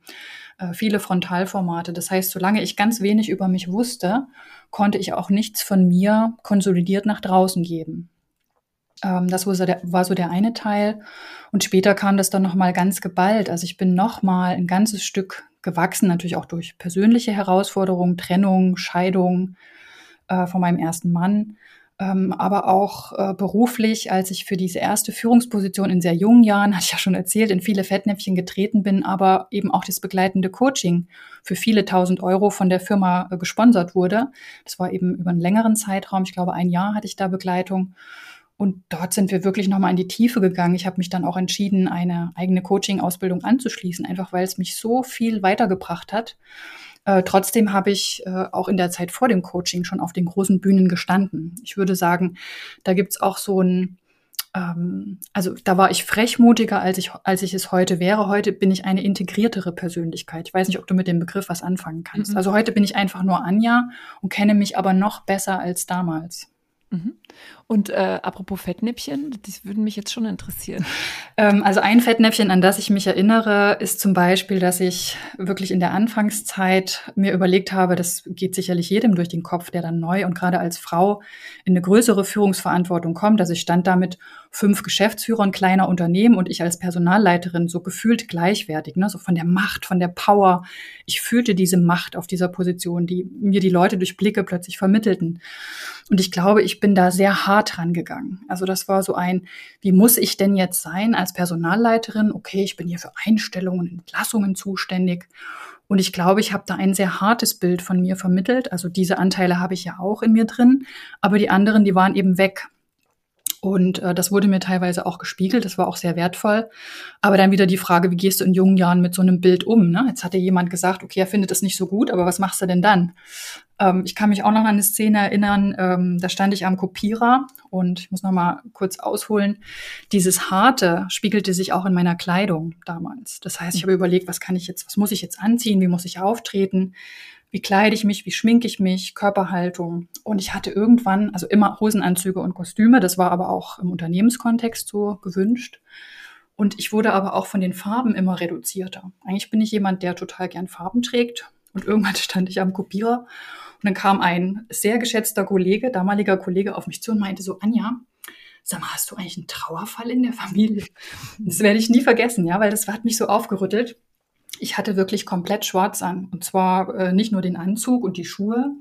Äh, viele Frontalformate. Das heißt, solange ich ganz wenig über mich wusste, konnte ich auch nichts von mir konsolidiert nach draußen geben. Ähm, das war so, der, war so der eine Teil. Und später kam das dann nochmal ganz geballt. Also ich bin nochmal ein ganzes Stück gewachsen, natürlich auch durch persönliche Herausforderungen, Trennung, Scheidung äh, von meinem ersten Mann. Ähm, aber auch äh, beruflich, als ich für diese erste Führungsposition in sehr jungen Jahren, hatte ich ja schon erzählt, in viele Fettnäpfchen getreten bin, aber eben auch das begleitende Coaching für viele tausend Euro von der Firma äh, gesponsert wurde. Das war eben über einen längeren Zeitraum, ich glaube ein Jahr hatte ich da Begleitung. Und dort sind wir wirklich nochmal in die Tiefe gegangen. Ich habe mich dann auch entschieden, eine eigene Coaching-Ausbildung anzuschließen, einfach weil es mich so viel weitergebracht hat. Äh, trotzdem habe ich äh, auch in der Zeit vor dem Coaching schon auf den großen Bühnen gestanden. Ich würde sagen, da gibt's auch so ein ähm, also da war ich frechmutiger, als ich, als ich es heute wäre. Heute bin ich eine integriertere Persönlichkeit. Ich weiß nicht, ob du mit dem Begriff was anfangen kannst. Mhm. Also heute bin ich einfach nur Anja und kenne mich aber noch besser als damals. Mhm. Und äh, apropos Fettnäpfchen, das würde mich jetzt schon interessieren. Ähm, also ein Fettnäpfchen, an das ich mich erinnere, ist zum Beispiel, dass ich wirklich in der Anfangszeit mir überlegt habe, das geht sicherlich jedem durch den Kopf, der dann neu und gerade als Frau in eine größere Führungsverantwortung kommt. Also ich stand da mit fünf Geschäftsführern kleiner Unternehmen und ich als Personalleiterin so gefühlt gleichwertig, ne? so von der Macht, von der Power. Ich fühlte diese Macht auf dieser Position, die mir die Leute durch Blicke plötzlich vermittelten. Und ich glaube, ich bin da sehr hart rangegangen. Also das war so ein, wie muss ich denn jetzt sein als Personalleiterin? Okay, ich bin hier für Einstellungen, Entlassungen zuständig. Und ich glaube, ich habe da ein sehr hartes Bild von mir vermittelt. Also diese Anteile habe ich ja auch in mir drin, aber die anderen, die waren eben weg. Und äh, das wurde mir teilweise auch gespiegelt, das war auch sehr wertvoll. Aber dann wieder die Frage, wie gehst du in jungen Jahren mit so einem Bild um? Ne? Jetzt hatte jemand gesagt, okay, er findet das nicht so gut, aber was machst du denn dann? Ähm, ich kann mich auch noch an eine Szene erinnern, ähm, da stand ich am Kopierer und ich muss noch mal kurz ausholen. Dieses Harte spiegelte sich auch in meiner Kleidung damals. Das heißt, ich habe überlegt, was kann ich jetzt, was muss ich jetzt anziehen, wie muss ich auftreten? wie kleide ich mich, wie schminke ich mich, Körperhaltung. Und ich hatte irgendwann, also immer Hosenanzüge und Kostüme, das war aber auch im Unternehmenskontext so gewünscht. Und ich wurde aber auch von den Farben immer reduzierter. Eigentlich bin ich jemand, der total gern Farben trägt. Und irgendwann stand ich am Kopierer und dann kam ein sehr geschätzter Kollege, damaliger Kollege, auf mich zu und meinte so, Anja, sag mal, hast du eigentlich einen Trauerfall in der Familie? Das werde ich nie vergessen, ja, weil das hat mich so aufgerüttelt ich hatte wirklich komplett schwarz an. Und zwar äh, nicht nur den Anzug und die Schuhe,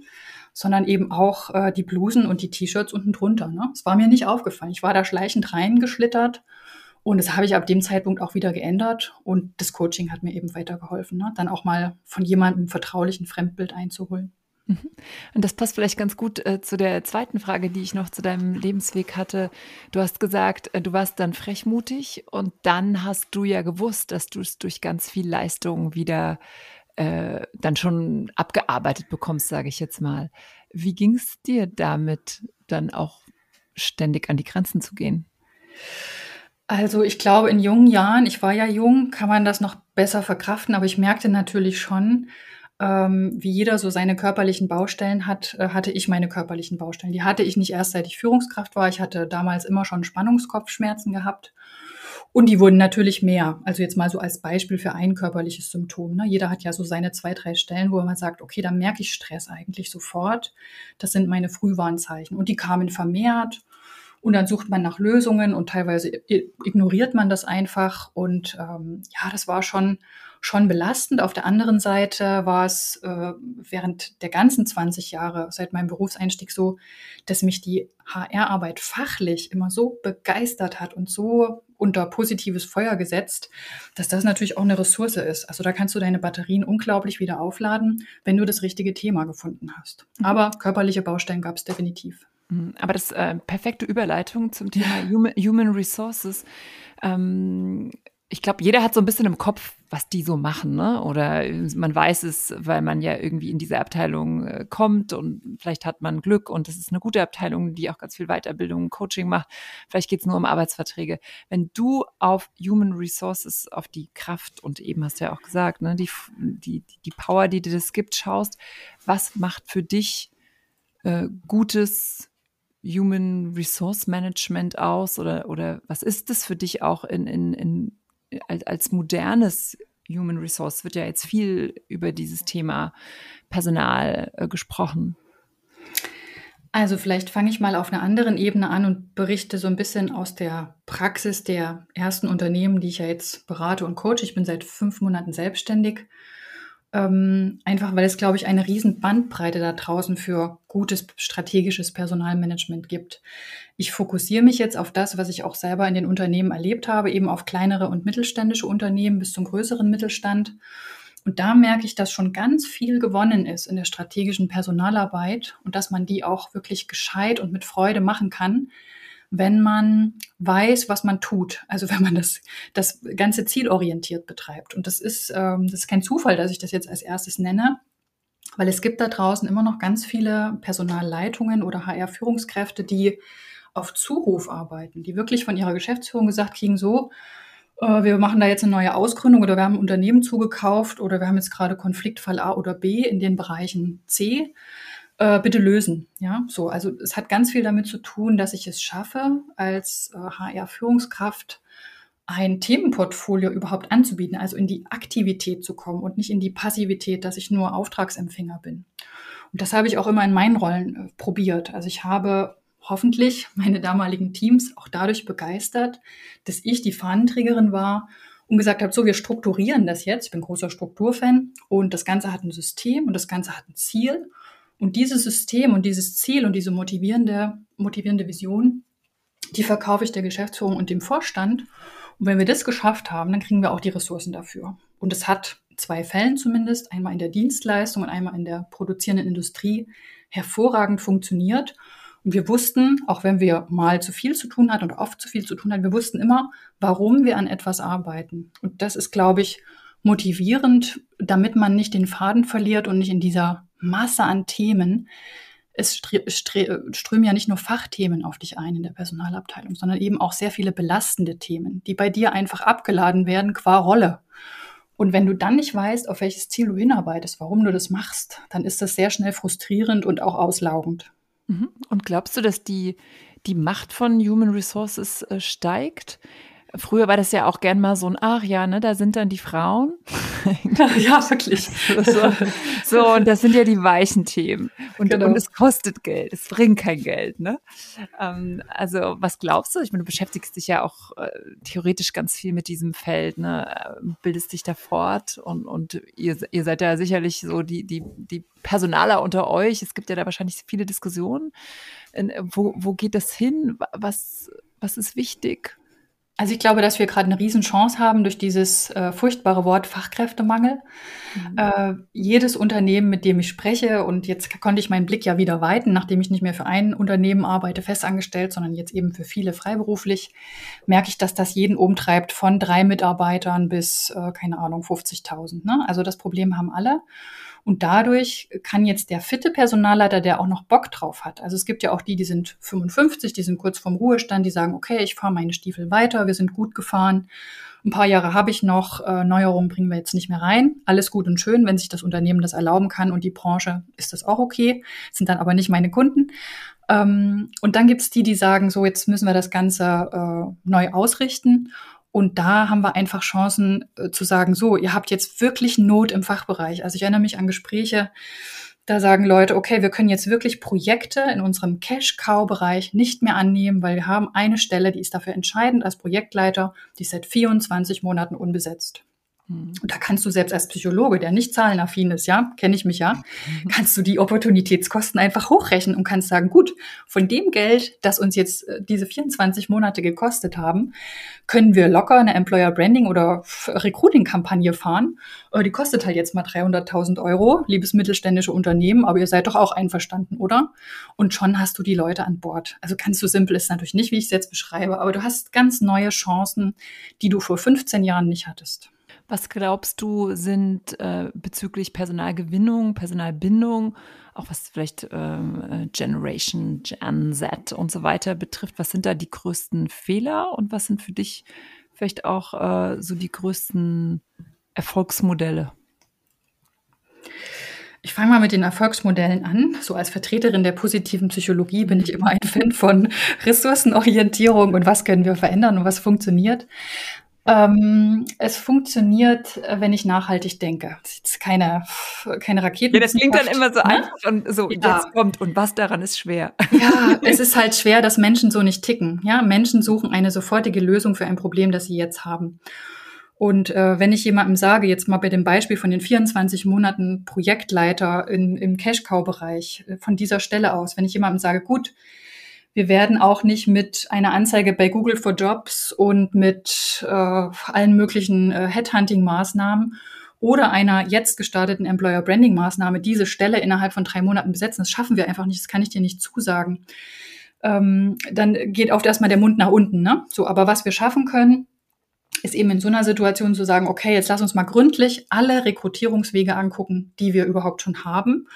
sondern eben auch äh, die Blusen und die T-Shirts unten drunter. Ne? Es war mir nicht aufgefallen. Ich war da schleichend reingeschlittert und das habe ich ab dem Zeitpunkt auch wieder geändert. Und das Coaching hat mir eben weitergeholfen, ne? dann auch mal von jemandem vertraulichen Fremdbild einzuholen. Mhm. Und das passt vielleicht ganz gut äh, zu der zweiten Frage, die ich noch zu deinem Lebensweg hatte. Du hast gesagt, äh, du warst dann frechmutig und dann hast du ja gewusst, dass du es durch ganz viel Leistung wieder äh, dann schon abgearbeitet bekommst, sage ich jetzt mal. Wie ging es dir damit, dann auch ständig an die Grenzen zu gehen? Also ich glaube, in jungen Jahren, ich war ja jung, kann man das noch besser verkraften, aber ich merkte natürlich schon, ähm, wie jeder so seine körperlichen Baustellen hat, äh, hatte ich meine körperlichen Baustellen. Die hatte ich nicht erst seit ich Führungskraft war. Ich hatte damals immer schon Spannungskopfschmerzen gehabt. Und die wurden natürlich mehr. Also jetzt mal so als Beispiel für ein körperliches Symptom. Ne? Jeder hat ja so seine zwei, drei Stellen, wo man sagt, okay, da merke ich Stress eigentlich sofort. Das sind meine Frühwarnzeichen. Und die kamen vermehrt. Und dann sucht man nach Lösungen und teilweise ignoriert man das einfach. Und ähm, ja, das war schon schon belastend. Auf der anderen Seite war es äh, während der ganzen 20 Jahre seit meinem Berufseinstieg so, dass mich die HR-Arbeit fachlich immer so begeistert hat und so unter positives Feuer gesetzt, dass das natürlich auch eine Ressource ist. Also da kannst du deine Batterien unglaublich wieder aufladen, wenn du das richtige Thema gefunden hast. Mhm. Aber körperliche Baustellen gab es definitiv. Mhm. Aber das äh, perfekte Überleitung zum Thema Human, Human Resources. Ähm, ich glaube, jeder hat so ein bisschen im Kopf, was die so machen, ne? Oder man weiß es, weil man ja irgendwie in diese Abteilung äh, kommt und vielleicht hat man Glück und es ist eine gute Abteilung, die auch ganz viel Weiterbildung, Coaching macht. Vielleicht geht es nur um Arbeitsverträge. Wenn du auf Human Resources, auf die Kraft und eben hast du ja auch gesagt, ne, die, die, die Power, die dir das gibt, schaust, was macht für dich äh, gutes Human Resource Management aus oder, oder was ist das für dich auch in, in, in als, als modernes Human Resource wird ja jetzt viel über dieses Thema Personal äh, gesprochen. Also vielleicht fange ich mal auf einer anderen Ebene an und berichte so ein bisschen aus der Praxis der ersten Unternehmen, die ich ja jetzt berate und coach. Ich bin seit fünf Monaten selbstständig ähm, einfach weil es, glaube ich, eine riesen Bandbreite da draußen für gutes strategisches Personalmanagement gibt. Ich fokussiere mich jetzt auf das, was ich auch selber in den Unternehmen erlebt habe, eben auf kleinere und mittelständische Unternehmen bis zum größeren Mittelstand. Und da merke ich, dass schon ganz viel gewonnen ist in der strategischen Personalarbeit und dass man die auch wirklich gescheit und mit Freude machen kann, wenn man weiß, was man tut. Also wenn man das, das ganze zielorientiert betreibt. Und das ist, ähm, das ist kein Zufall, dass ich das jetzt als erstes nenne, weil es gibt da draußen immer noch ganz viele Personalleitungen oder HR-Führungskräfte, die auf Zuruf arbeiten, die wirklich von ihrer Geschäftsführung gesagt kriegen, so, äh, wir machen da jetzt eine neue Ausgründung oder wir haben ein Unternehmen zugekauft oder wir haben jetzt gerade Konfliktfall A oder B in den Bereichen C. Äh, bitte lösen. Ja, so. Also es hat ganz viel damit zu tun, dass ich es schaffe, als äh, HR-Führungskraft ein Themenportfolio überhaupt anzubieten, also in die Aktivität zu kommen und nicht in die Passivität, dass ich nur Auftragsempfänger bin. Und das habe ich auch immer in meinen Rollen äh, probiert. Also ich habe hoffentlich meine damaligen Teams auch dadurch begeistert, dass ich die Fahnenträgerin war und gesagt habe, so, wir strukturieren das jetzt. Ich bin großer Strukturfan und das Ganze hat ein System und das Ganze hat ein Ziel. Und dieses System und dieses Ziel und diese motivierende, motivierende Vision, die verkaufe ich der Geschäftsführung und dem Vorstand. Und wenn wir das geschafft haben, dann kriegen wir auch die Ressourcen dafür. Und es hat zwei Fällen zumindest, einmal in der Dienstleistung und einmal in der produzierenden Industrie, hervorragend funktioniert. Und wir wussten, auch wenn wir mal zu viel zu tun hatten oder oft zu viel zu tun hatten, wir wussten immer, warum wir an etwas arbeiten. Und das ist, glaube ich, motivierend, damit man nicht den Faden verliert und nicht in dieser Masse an Themen. Es strömen ja nicht nur Fachthemen auf dich ein in der Personalabteilung, sondern eben auch sehr viele belastende Themen, die bei dir einfach abgeladen werden qua Rolle. Und wenn du dann nicht weißt, auf welches Ziel du hinarbeitest, warum du das machst, dann ist das sehr schnell frustrierend und auch auslaugend. Mhm. Und glaubst du, dass die, die Macht von Human Resources äh, steigt? Früher war das ja auch gern mal so ein, ach ja, ne, da sind dann die Frauen. ja, wirklich. So, so, und das sind ja die weichen Themen. Und, genau. und es kostet Geld, es bringt kein Geld, ne? Ähm, also, was glaubst du? Ich meine, du beschäftigst dich ja auch äh, theoretisch ganz viel mit diesem Feld, ne? Bildest dich da fort und, und ihr, ihr seid ja sicherlich so die, die, die Personaler unter euch. Es gibt ja da wahrscheinlich viele Diskussionen. Wo, wo geht das hin? Was, was ist wichtig? Also ich glaube, dass wir gerade eine Riesenchance haben durch dieses äh, furchtbare Wort Fachkräftemangel. Mhm. Äh, jedes Unternehmen, mit dem ich spreche, und jetzt konnte ich meinen Blick ja wieder weiten, nachdem ich nicht mehr für ein Unternehmen arbeite, festangestellt, sondern jetzt eben für viele freiberuflich, merke ich, dass das jeden umtreibt von drei Mitarbeitern bis, äh, keine Ahnung, 50.000. Ne? Also das Problem haben alle. Und dadurch kann jetzt der fitte Personalleiter, der auch noch Bock drauf hat, also es gibt ja auch die, die sind 55, die sind kurz vorm Ruhestand, die sagen, okay, ich fahre meine Stiefel weiter, wir sind gut gefahren. Ein paar Jahre habe ich noch, äh, Neuerungen bringen wir jetzt nicht mehr rein. Alles gut und schön, wenn sich das Unternehmen das erlauben kann und die Branche ist das auch okay, sind dann aber nicht meine Kunden. Ähm, und dann gibt's die, die sagen, so jetzt müssen wir das Ganze äh, neu ausrichten. Und da haben wir einfach Chancen äh, zu sagen, so, ihr habt jetzt wirklich Not im Fachbereich. Also ich erinnere mich an Gespräche, da sagen Leute, okay, wir können jetzt wirklich Projekte in unserem Cash-Cow-Bereich nicht mehr annehmen, weil wir haben eine Stelle, die ist dafür entscheidend als Projektleiter, die ist seit 24 Monaten unbesetzt. Und da kannst du selbst als Psychologe, der nicht zahlenaffin ist, ja, kenne ich mich ja, mhm. kannst du die Opportunitätskosten einfach hochrechnen und kannst sagen, gut, von dem Geld, das uns jetzt äh, diese 24 Monate gekostet haben, können wir locker eine Employer Branding oder Recruiting-Kampagne fahren. Äh, die kostet halt jetzt mal 300.000 Euro, liebes mittelständische Unternehmen, aber ihr seid doch auch einverstanden, oder? Und schon hast du die Leute an Bord. Also ganz so simpel ist natürlich nicht, wie ich es jetzt beschreibe, aber du hast ganz neue Chancen, die du vor 15 Jahren nicht hattest. Was glaubst du, sind äh, bezüglich Personalgewinnung, Personalbindung, auch was vielleicht ähm, äh, Generation, Gen Z und so weiter betrifft, was sind da die größten Fehler und was sind für dich vielleicht auch äh, so die größten Erfolgsmodelle? Ich fange mal mit den Erfolgsmodellen an. So als Vertreterin der positiven Psychologie bin ich immer ein Fan von Ressourcenorientierung und was können wir verändern und was funktioniert. Ähm, es funktioniert, äh, wenn ich nachhaltig denke. Das ist keine, keine Raketen. Ja, das klingt dann immer so ne? einfach und so, ja. jetzt kommt und was daran ist schwer. Ja, es ist halt schwer, dass Menschen so nicht ticken. Ja, Menschen suchen eine sofortige Lösung für ein Problem, das sie jetzt haben. Und äh, wenn ich jemandem sage, jetzt mal bei dem Beispiel von den 24 Monaten Projektleiter in, im Cash-Cow-Bereich, äh, von dieser Stelle aus, wenn ich jemandem sage, gut, wir werden auch nicht mit einer Anzeige bei Google for Jobs und mit äh, allen möglichen äh, Headhunting-Maßnahmen oder einer jetzt gestarteten Employer Branding Maßnahme diese Stelle innerhalb von drei Monaten besetzen. Das schaffen wir einfach nicht. Das kann ich dir nicht zusagen. Ähm, dann geht oft erstmal der Mund nach unten. Ne? So, aber was wir schaffen können, ist eben in so einer Situation zu sagen, okay, jetzt lass uns mal gründlich alle Rekrutierungswege angucken, die wir überhaupt schon haben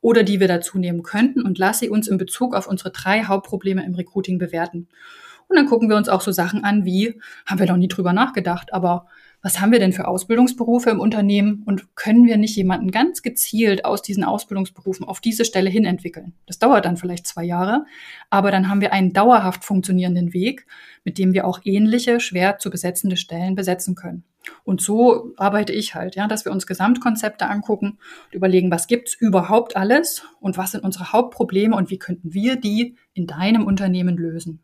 oder die wir dazu nehmen könnten und lass sie uns in Bezug auf unsere drei Hauptprobleme im Recruiting bewerten. Und dann gucken wir uns auch so Sachen an wie, haben wir noch nie drüber nachgedacht, aber was haben wir denn für Ausbildungsberufe im Unternehmen und können wir nicht jemanden ganz gezielt aus diesen Ausbildungsberufen auf diese Stelle hin entwickeln? Das dauert dann vielleicht zwei Jahre, aber dann haben wir einen dauerhaft funktionierenden Weg, mit dem wir auch ähnliche, schwer zu besetzende Stellen besetzen können. Und so arbeite ich halt, ja, dass wir uns Gesamtkonzepte angucken und überlegen, was gibt's überhaupt alles und was sind unsere Hauptprobleme und wie könnten wir die in deinem Unternehmen lösen.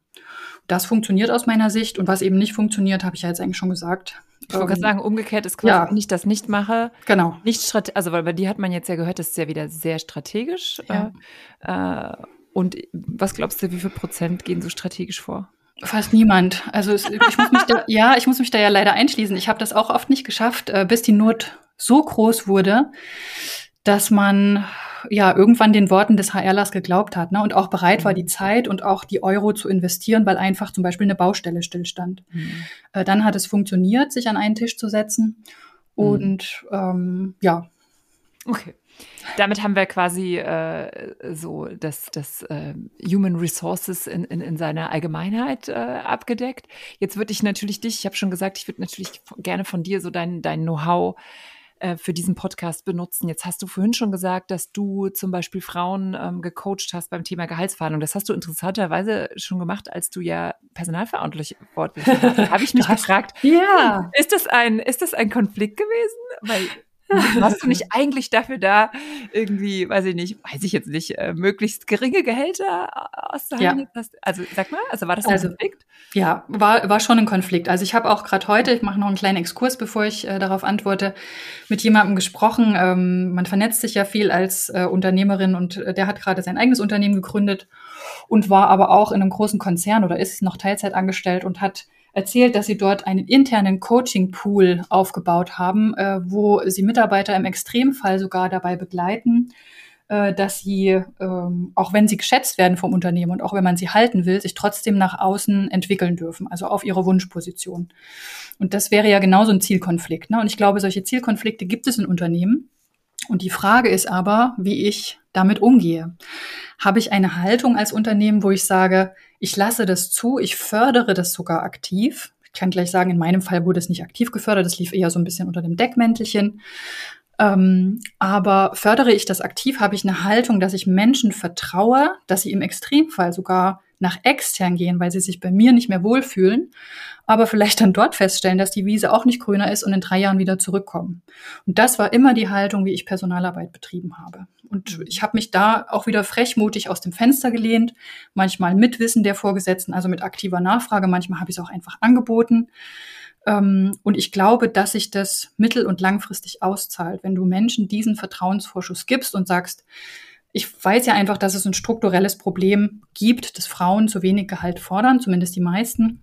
Das funktioniert aus meiner Sicht und was eben nicht funktioniert, habe ich ja jetzt eigentlich schon gesagt. Ich wollte gerade ähm, sagen, umgekehrt ist quasi, ja. wenn ich das nicht mache, genau. nicht strate also weil bei dir hat man jetzt ja gehört, das ist ja wieder sehr strategisch. Ja. Äh, äh, und was glaubst du, wie viel Prozent gehen so strategisch vor? Fast niemand. Also es, ich muss mich da, ja, ich muss mich da ja leider einschließen. Ich habe das auch oft nicht geschafft, äh, bis die Not so groß wurde, dass man ja irgendwann den Worten des HRlers geglaubt hat ne, und auch bereit war, die mhm. Zeit und auch die Euro zu investieren, weil einfach zum Beispiel eine Baustelle stillstand. Mhm. Äh, dann hat es funktioniert, sich an einen Tisch zu setzen. Mhm. Und mhm. ähm, ja. Okay. Damit haben wir quasi äh, so das, das äh, Human Resources in, in, in seiner Allgemeinheit äh, abgedeckt. Jetzt würde ich natürlich dich, ich habe schon gesagt, ich würde natürlich gerne von dir so dein, dein Know-how äh, für diesen Podcast benutzen. Jetzt hast du vorhin schon gesagt, dass du zum Beispiel Frauen ähm, gecoacht hast beim Thema Gehaltsverhandlung. Das hast du interessanterweise schon gemacht, als du ja personalverantwortlich warst. Habe ich mich gefragt, ja. ist das ein, ist das ein Konflikt gewesen? Weil warst du nicht eigentlich dafür da, irgendwie, weiß ich nicht, weiß ich jetzt nicht, äh, möglichst geringe Gehälter auszuhandeln? Ja. Also sag mal, also war das ein also, Konflikt? Ja, war, war schon ein Konflikt. Also ich habe auch gerade heute, ich mache noch einen kleinen Exkurs, bevor ich äh, darauf antworte, mit jemandem gesprochen. Ähm, man vernetzt sich ja viel als äh, Unternehmerin und äh, der hat gerade sein eigenes Unternehmen gegründet und war aber auch in einem großen Konzern oder ist noch Teilzeit angestellt und hat erzählt, dass sie dort einen internen Coaching-Pool aufgebaut haben, äh, wo sie Mitarbeiter im Extremfall sogar dabei begleiten, äh, dass sie, ähm, auch wenn sie geschätzt werden vom Unternehmen und auch wenn man sie halten will, sich trotzdem nach außen entwickeln dürfen, also auf ihre Wunschposition. Und das wäre ja genauso ein Zielkonflikt. Ne? Und ich glaube, solche Zielkonflikte gibt es in Unternehmen. Und die Frage ist aber, wie ich damit umgehe. Habe ich eine Haltung als Unternehmen, wo ich sage, ich lasse das zu, ich fördere das sogar aktiv. Ich kann gleich sagen, in meinem Fall wurde es nicht aktiv gefördert, das lief eher so ein bisschen unter dem Deckmäntelchen. Ähm, aber fördere ich das aktiv, habe ich eine Haltung, dass ich Menschen vertraue, dass sie im Extremfall sogar nach extern gehen, weil sie sich bei mir nicht mehr wohlfühlen, aber vielleicht dann dort feststellen, dass die Wiese auch nicht grüner ist und in drei Jahren wieder zurückkommen. Und das war immer die Haltung, wie ich Personalarbeit betrieben habe. Und mhm. ich habe mich da auch wieder frechmutig aus dem Fenster gelehnt, manchmal mit Wissen der Vorgesetzten, also mit aktiver Nachfrage, manchmal habe ich es auch einfach angeboten. Ähm, und ich glaube, dass sich das mittel- und langfristig auszahlt, wenn du Menschen diesen Vertrauensvorschuss gibst und sagst, ich weiß ja einfach, dass es ein strukturelles Problem gibt, dass Frauen zu wenig Gehalt fordern, zumindest die meisten.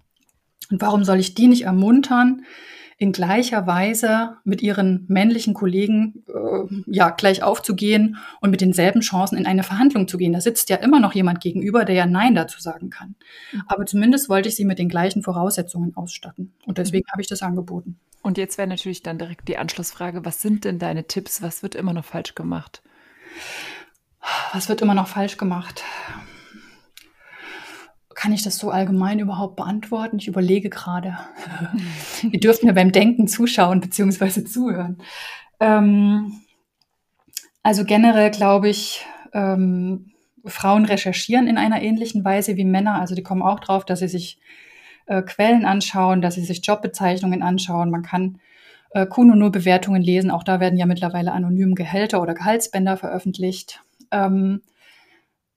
Und warum soll ich die nicht ermuntern, in gleicher Weise mit ihren männlichen Kollegen äh, ja gleich aufzugehen und mit denselben Chancen in eine Verhandlung zu gehen? Da sitzt ja immer noch jemand gegenüber, der ja Nein dazu sagen kann. Mhm. Aber zumindest wollte ich sie mit den gleichen Voraussetzungen ausstatten. Und deswegen habe ich das angeboten. Und jetzt wäre natürlich dann direkt die Anschlussfrage, was sind denn deine Tipps? Was wird immer noch falsch gemacht? Was wird immer noch falsch gemacht? Kann ich das so allgemein überhaupt beantworten? Ich überlege gerade. Ihr dürft mir beim Denken zuschauen bzw. zuhören. Ähm, also generell glaube ich, ähm, Frauen recherchieren in einer ähnlichen Weise wie Männer. Also die kommen auch drauf, dass sie sich äh, Quellen anschauen, dass sie sich Jobbezeichnungen anschauen. Man kann äh, Kuno-Nur-Bewertungen lesen. Auch da werden ja mittlerweile anonym Gehälter oder Gehaltsbänder veröffentlicht ähm,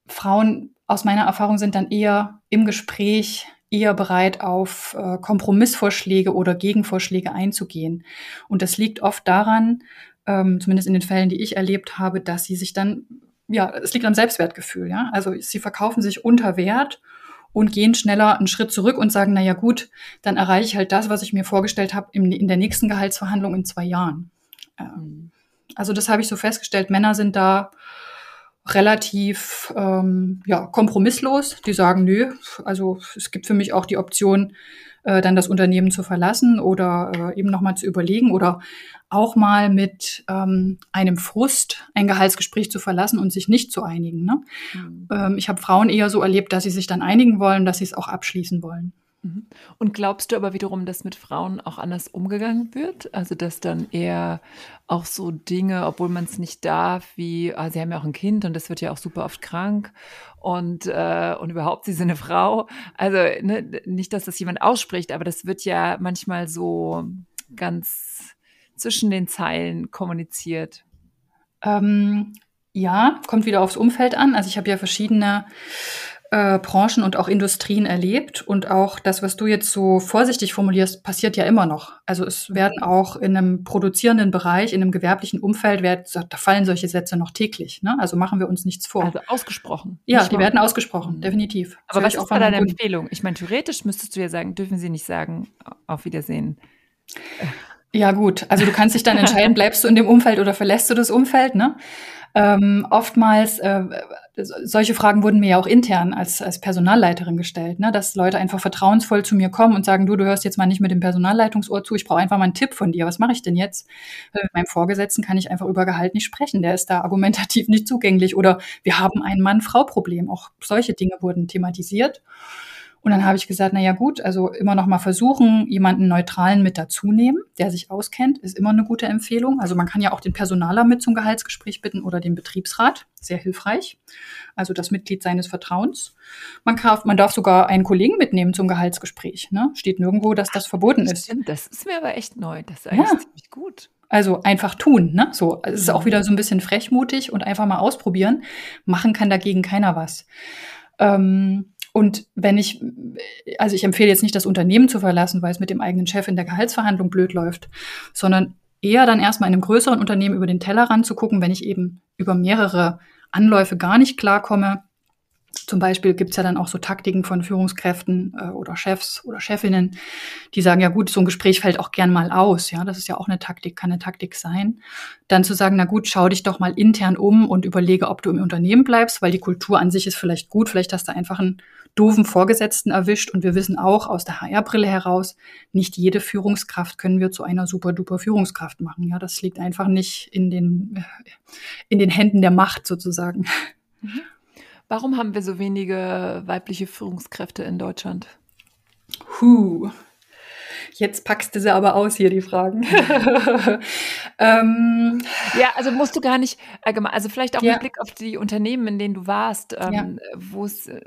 Frauen aus meiner Erfahrung sind dann eher im Gespräch eher bereit, auf äh, Kompromissvorschläge oder Gegenvorschläge einzugehen. Und das liegt oft daran, ähm, zumindest in den Fällen, die ich erlebt habe, dass sie sich dann, ja, es liegt am Selbstwertgefühl, ja. Also sie verkaufen sich unter Wert und gehen schneller einen Schritt zurück und sagen, na ja gut, dann erreiche ich halt das, was ich mir vorgestellt habe in der nächsten Gehaltsverhandlung in zwei Jahren. Ähm, also das habe ich so festgestellt. Männer sind da relativ ähm, ja, kompromisslos. Die sagen, nö, also es gibt für mich auch die Option, äh, dann das Unternehmen zu verlassen oder äh, eben nochmal zu überlegen oder auch mal mit ähm, einem Frust ein Gehaltsgespräch zu verlassen und sich nicht zu einigen. Ne? Mhm. Ähm, ich habe Frauen eher so erlebt, dass sie sich dann einigen wollen, dass sie es auch abschließen wollen. Mhm. Und glaubst du aber wiederum, dass mit Frauen auch anders umgegangen wird? Also, dass dann eher auch so Dinge, obwohl man es nicht darf, wie, ah, sie haben ja auch ein Kind und das wird ja auch super oft krank und, äh, und überhaupt, sie sind eine Frau. Also, ne, nicht, dass das jemand ausspricht, aber das wird ja manchmal so ganz zwischen den Zeilen kommuniziert. Ähm, ja, kommt wieder aufs Umfeld an. Also ich habe ja verschiedene äh, Branchen und auch Industrien erlebt. Und auch das, was du jetzt so vorsichtig formulierst, passiert ja immer noch. Also es werden auch in einem produzierenden Bereich, in einem gewerblichen Umfeld, wird, da fallen solche Sätze noch täglich. Ne? Also machen wir uns nichts vor. Also ausgesprochen. Ja, die werden ausgesprochen, mhm. definitiv. Das Aber was ist auch deine Empfehlung? Ich meine, theoretisch müsstest du ja sagen, dürfen sie nicht sagen, auf Wiedersehen. Ja, gut. Also du kannst dich dann entscheiden, bleibst du in dem Umfeld oder verlässt du das Umfeld, ne? Ähm, oftmals, äh, solche Fragen wurden mir ja auch intern als, als Personalleiterin gestellt, ne? dass Leute einfach vertrauensvoll zu mir kommen und sagen, du, du hörst jetzt mal nicht mit dem Personalleitungsohr zu, ich brauche einfach mal einen Tipp von dir, was mache ich denn jetzt? Mit meinem Vorgesetzten kann ich einfach über Gehalt nicht sprechen, der ist da argumentativ nicht zugänglich oder wir haben ein Mann-Frau-Problem, auch solche Dinge wurden thematisiert. Und dann habe ich gesagt, na ja gut, also immer noch mal versuchen, jemanden Neutralen mit dazunehmen, der sich auskennt, ist immer eine gute Empfehlung. Also man kann ja auch den Personaler mit zum Gehaltsgespräch bitten oder den Betriebsrat, sehr hilfreich. Also das Mitglied seines Vertrauens. Man, kann, man darf sogar einen Kollegen mitnehmen zum Gehaltsgespräch. Ne? Steht nirgendwo, dass das verboten ist. Stimmt, das ist mir aber echt neu. Das ist eigentlich ja. ziemlich gut. Also einfach tun, ne? So, es ist auch wieder so ein bisschen frechmutig und einfach mal ausprobieren. Machen kann dagegen keiner was. Ähm, und wenn ich, also ich empfehle jetzt nicht, das Unternehmen zu verlassen, weil es mit dem eigenen Chef in der Gehaltsverhandlung blöd läuft, sondern eher dann erstmal in einem größeren Unternehmen über den Tellerrand zu gucken, wenn ich eben über mehrere Anläufe gar nicht klarkomme, zum Beispiel gibt's ja dann auch so Taktiken von Führungskräften äh, oder Chefs oder Chefinnen, die sagen, ja gut, so ein Gespräch fällt auch gern mal aus. Ja, das ist ja auch eine Taktik, kann eine Taktik sein. Dann zu sagen, na gut, schau dich doch mal intern um und überlege, ob du im Unternehmen bleibst, weil die Kultur an sich ist vielleicht gut. Vielleicht hast du einfach einen doofen Vorgesetzten erwischt. Und wir wissen auch aus der HR-Brille heraus, nicht jede Führungskraft können wir zu einer super duper Führungskraft machen. Ja, das liegt einfach nicht in den, in den Händen der Macht sozusagen. Mhm. Warum haben wir so wenige weibliche Führungskräfte in Deutschland? Huh. Jetzt packst du sie aber aus hier, die Fragen. ähm, ja, also musst du gar nicht allgemein, also vielleicht auch ja. mit Blick auf die Unternehmen, in denen du warst, ähm, ja. wo es äh,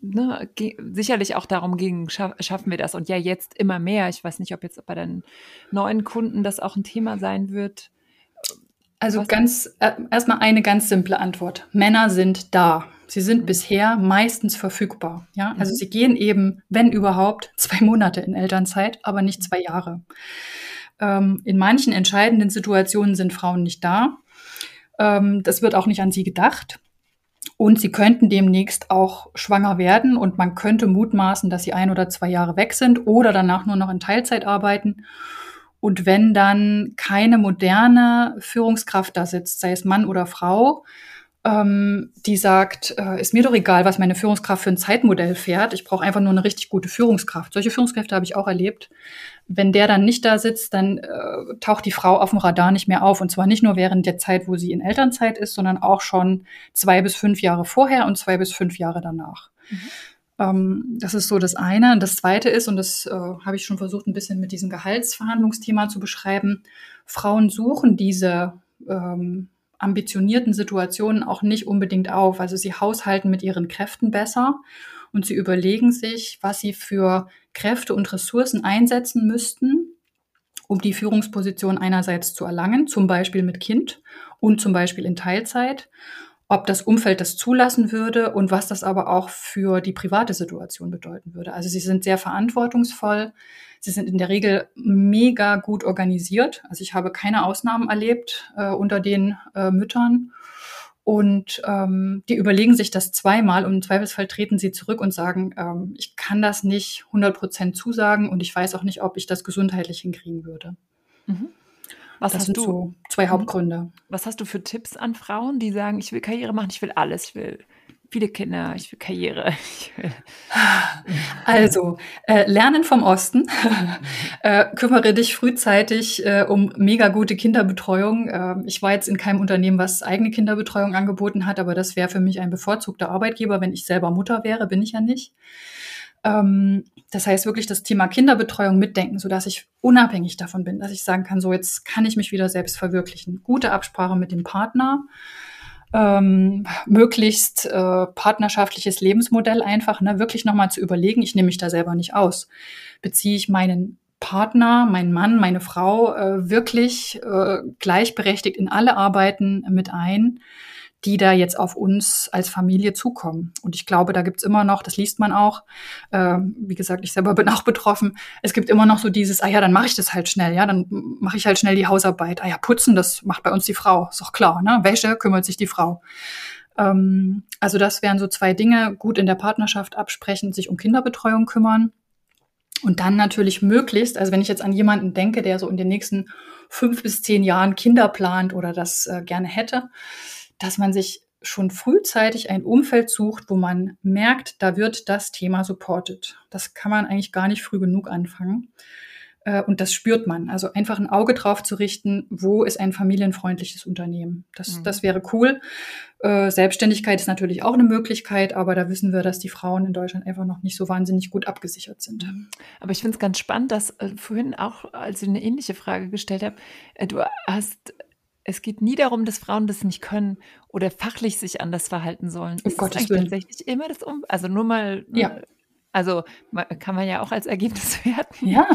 ne, sicherlich auch darum ging, schaff, schaffen wir das? Und ja, jetzt immer mehr. Ich weiß nicht, ob jetzt bei den neuen Kunden das auch ein Thema sein wird. Also ganz äh, erstmal eine ganz simple Antwort. Männer sind da. Sie sind mhm. bisher meistens verfügbar. Ja, also mhm. sie gehen eben, wenn überhaupt, zwei Monate in Elternzeit, aber nicht zwei Jahre. Ähm, in manchen entscheidenden Situationen sind Frauen nicht da. Ähm, das wird auch nicht an sie gedacht. Und sie könnten demnächst auch schwanger werden und man könnte mutmaßen, dass sie ein oder zwei Jahre weg sind oder danach nur noch in Teilzeit arbeiten. Und wenn dann keine moderne Führungskraft da sitzt, sei es Mann oder Frau, ähm, die sagt, äh, ist mir doch egal, was meine Führungskraft für ein Zeitmodell fährt. Ich brauche einfach nur eine richtig gute Führungskraft. Solche Führungskräfte habe ich auch erlebt. Wenn der dann nicht da sitzt, dann äh, taucht die Frau auf dem Radar nicht mehr auf. Und zwar nicht nur während der Zeit, wo sie in Elternzeit ist, sondern auch schon zwei bis fünf Jahre vorher und zwei bis fünf Jahre danach. Mhm. Ähm, das ist so das eine. Und das zweite ist, und das äh, habe ich schon versucht, ein bisschen mit diesem Gehaltsverhandlungsthema zu beschreiben, Frauen suchen diese ähm, ambitionierten Situationen auch nicht unbedingt auf. Also sie haushalten mit ihren Kräften besser und sie überlegen sich, was sie für Kräfte und Ressourcen einsetzen müssten, um die Führungsposition einerseits zu erlangen, zum Beispiel mit Kind und zum Beispiel in Teilzeit ob das Umfeld das zulassen würde und was das aber auch für die private Situation bedeuten würde. Also sie sind sehr verantwortungsvoll. Sie sind in der Regel mega gut organisiert. Also ich habe keine Ausnahmen erlebt äh, unter den äh, Müttern. Und ähm, die überlegen sich das zweimal und im Zweifelsfall treten sie zurück und sagen, ähm, ich kann das nicht 100 Prozent zusagen und ich weiß auch nicht, ob ich das gesundheitlich hinkriegen würde. Mhm. Was das sind du? so zwei mhm. Hauptgründe. Was hast du für Tipps an Frauen, die sagen, ich will Karriere machen, ich will alles, ich will viele Kinder, ich will Karriere. Ich will also, äh, lernen vom Osten. äh, kümmere dich frühzeitig äh, um mega gute Kinderbetreuung. Äh, ich war jetzt in keinem Unternehmen, was eigene Kinderbetreuung angeboten hat, aber das wäre für mich ein bevorzugter Arbeitgeber, wenn ich selber Mutter wäre, bin ich ja nicht. Ähm, das heißt wirklich das Thema Kinderbetreuung mitdenken, sodass ich unabhängig davon bin, dass ich sagen kann, so jetzt kann ich mich wieder selbst verwirklichen. Gute Absprache mit dem Partner ähm, möglichst äh, partnerschaftliches Lebensmodell einfach, ne, wirklich nochmal zu überlegen, ich nehme mich da selber nicht aus. Beziehe ich meinen Partner, meinen Mann, meine Frau äh, wirklich äh, gleichberechtigt in alle Arbeiten mit ein? Die da jetzt auf uns als Familie zukommen. Und ich glaube, da gibt's immer noch, das liest man auch, äh, wie gesagt, ich selber bin auch betroffen, es gibt immer noch so dieses, ah ja, dann mache ich das halt schnell, ja, dann mache ich halt schnell die Hausarbeit. Ah ja, putzen, das macht bei uns die Frau, ist doch klar, ne? Wäsche kümmert sich die Frau. Ähm, also das wären so zwei Dinge, gut in der Partnerschaft absprechen, sich um Kinderbetreuung kümmern. Und dann natürlich möglichst, also wenn ich jetzt an jemanden denke, der so in den nächsten fünf bis zehn Jahren Kinder plant oder das äh, gerne hätte, dass man sich schon frühzeitig ein Umfeld sucht, wo man merkt, da wird das Thema supported. Das kann man eigentlich gar nicht früh genug anfangen. Äh, und das spürt man. Also einfach ein Auge drauf zu richten, wo ist ein familienfreundliches Unternehmen. Das, mhm. das wäre cool. Äh, Selbstständigkeit ist natürlich auch eine Möglichkeit, aber da wissen wir, dass die Frauen in Deutschland einfach noch nicht so wahnsinnig gut abgesichert sind. Mhm. Aber ich finde es ganz spannend, dass äh, vorhin auch, als ich eine ähnliche Frage gestellt habe, äh, du hast es geht nie darum, dass Frauen das nicht können oder fachlich sich anders verhalten sollen. Oh Gott, ist tatsächlich immer das um, also nur mal, ja. also kann man ja auch als Ergebnis werten. Ja,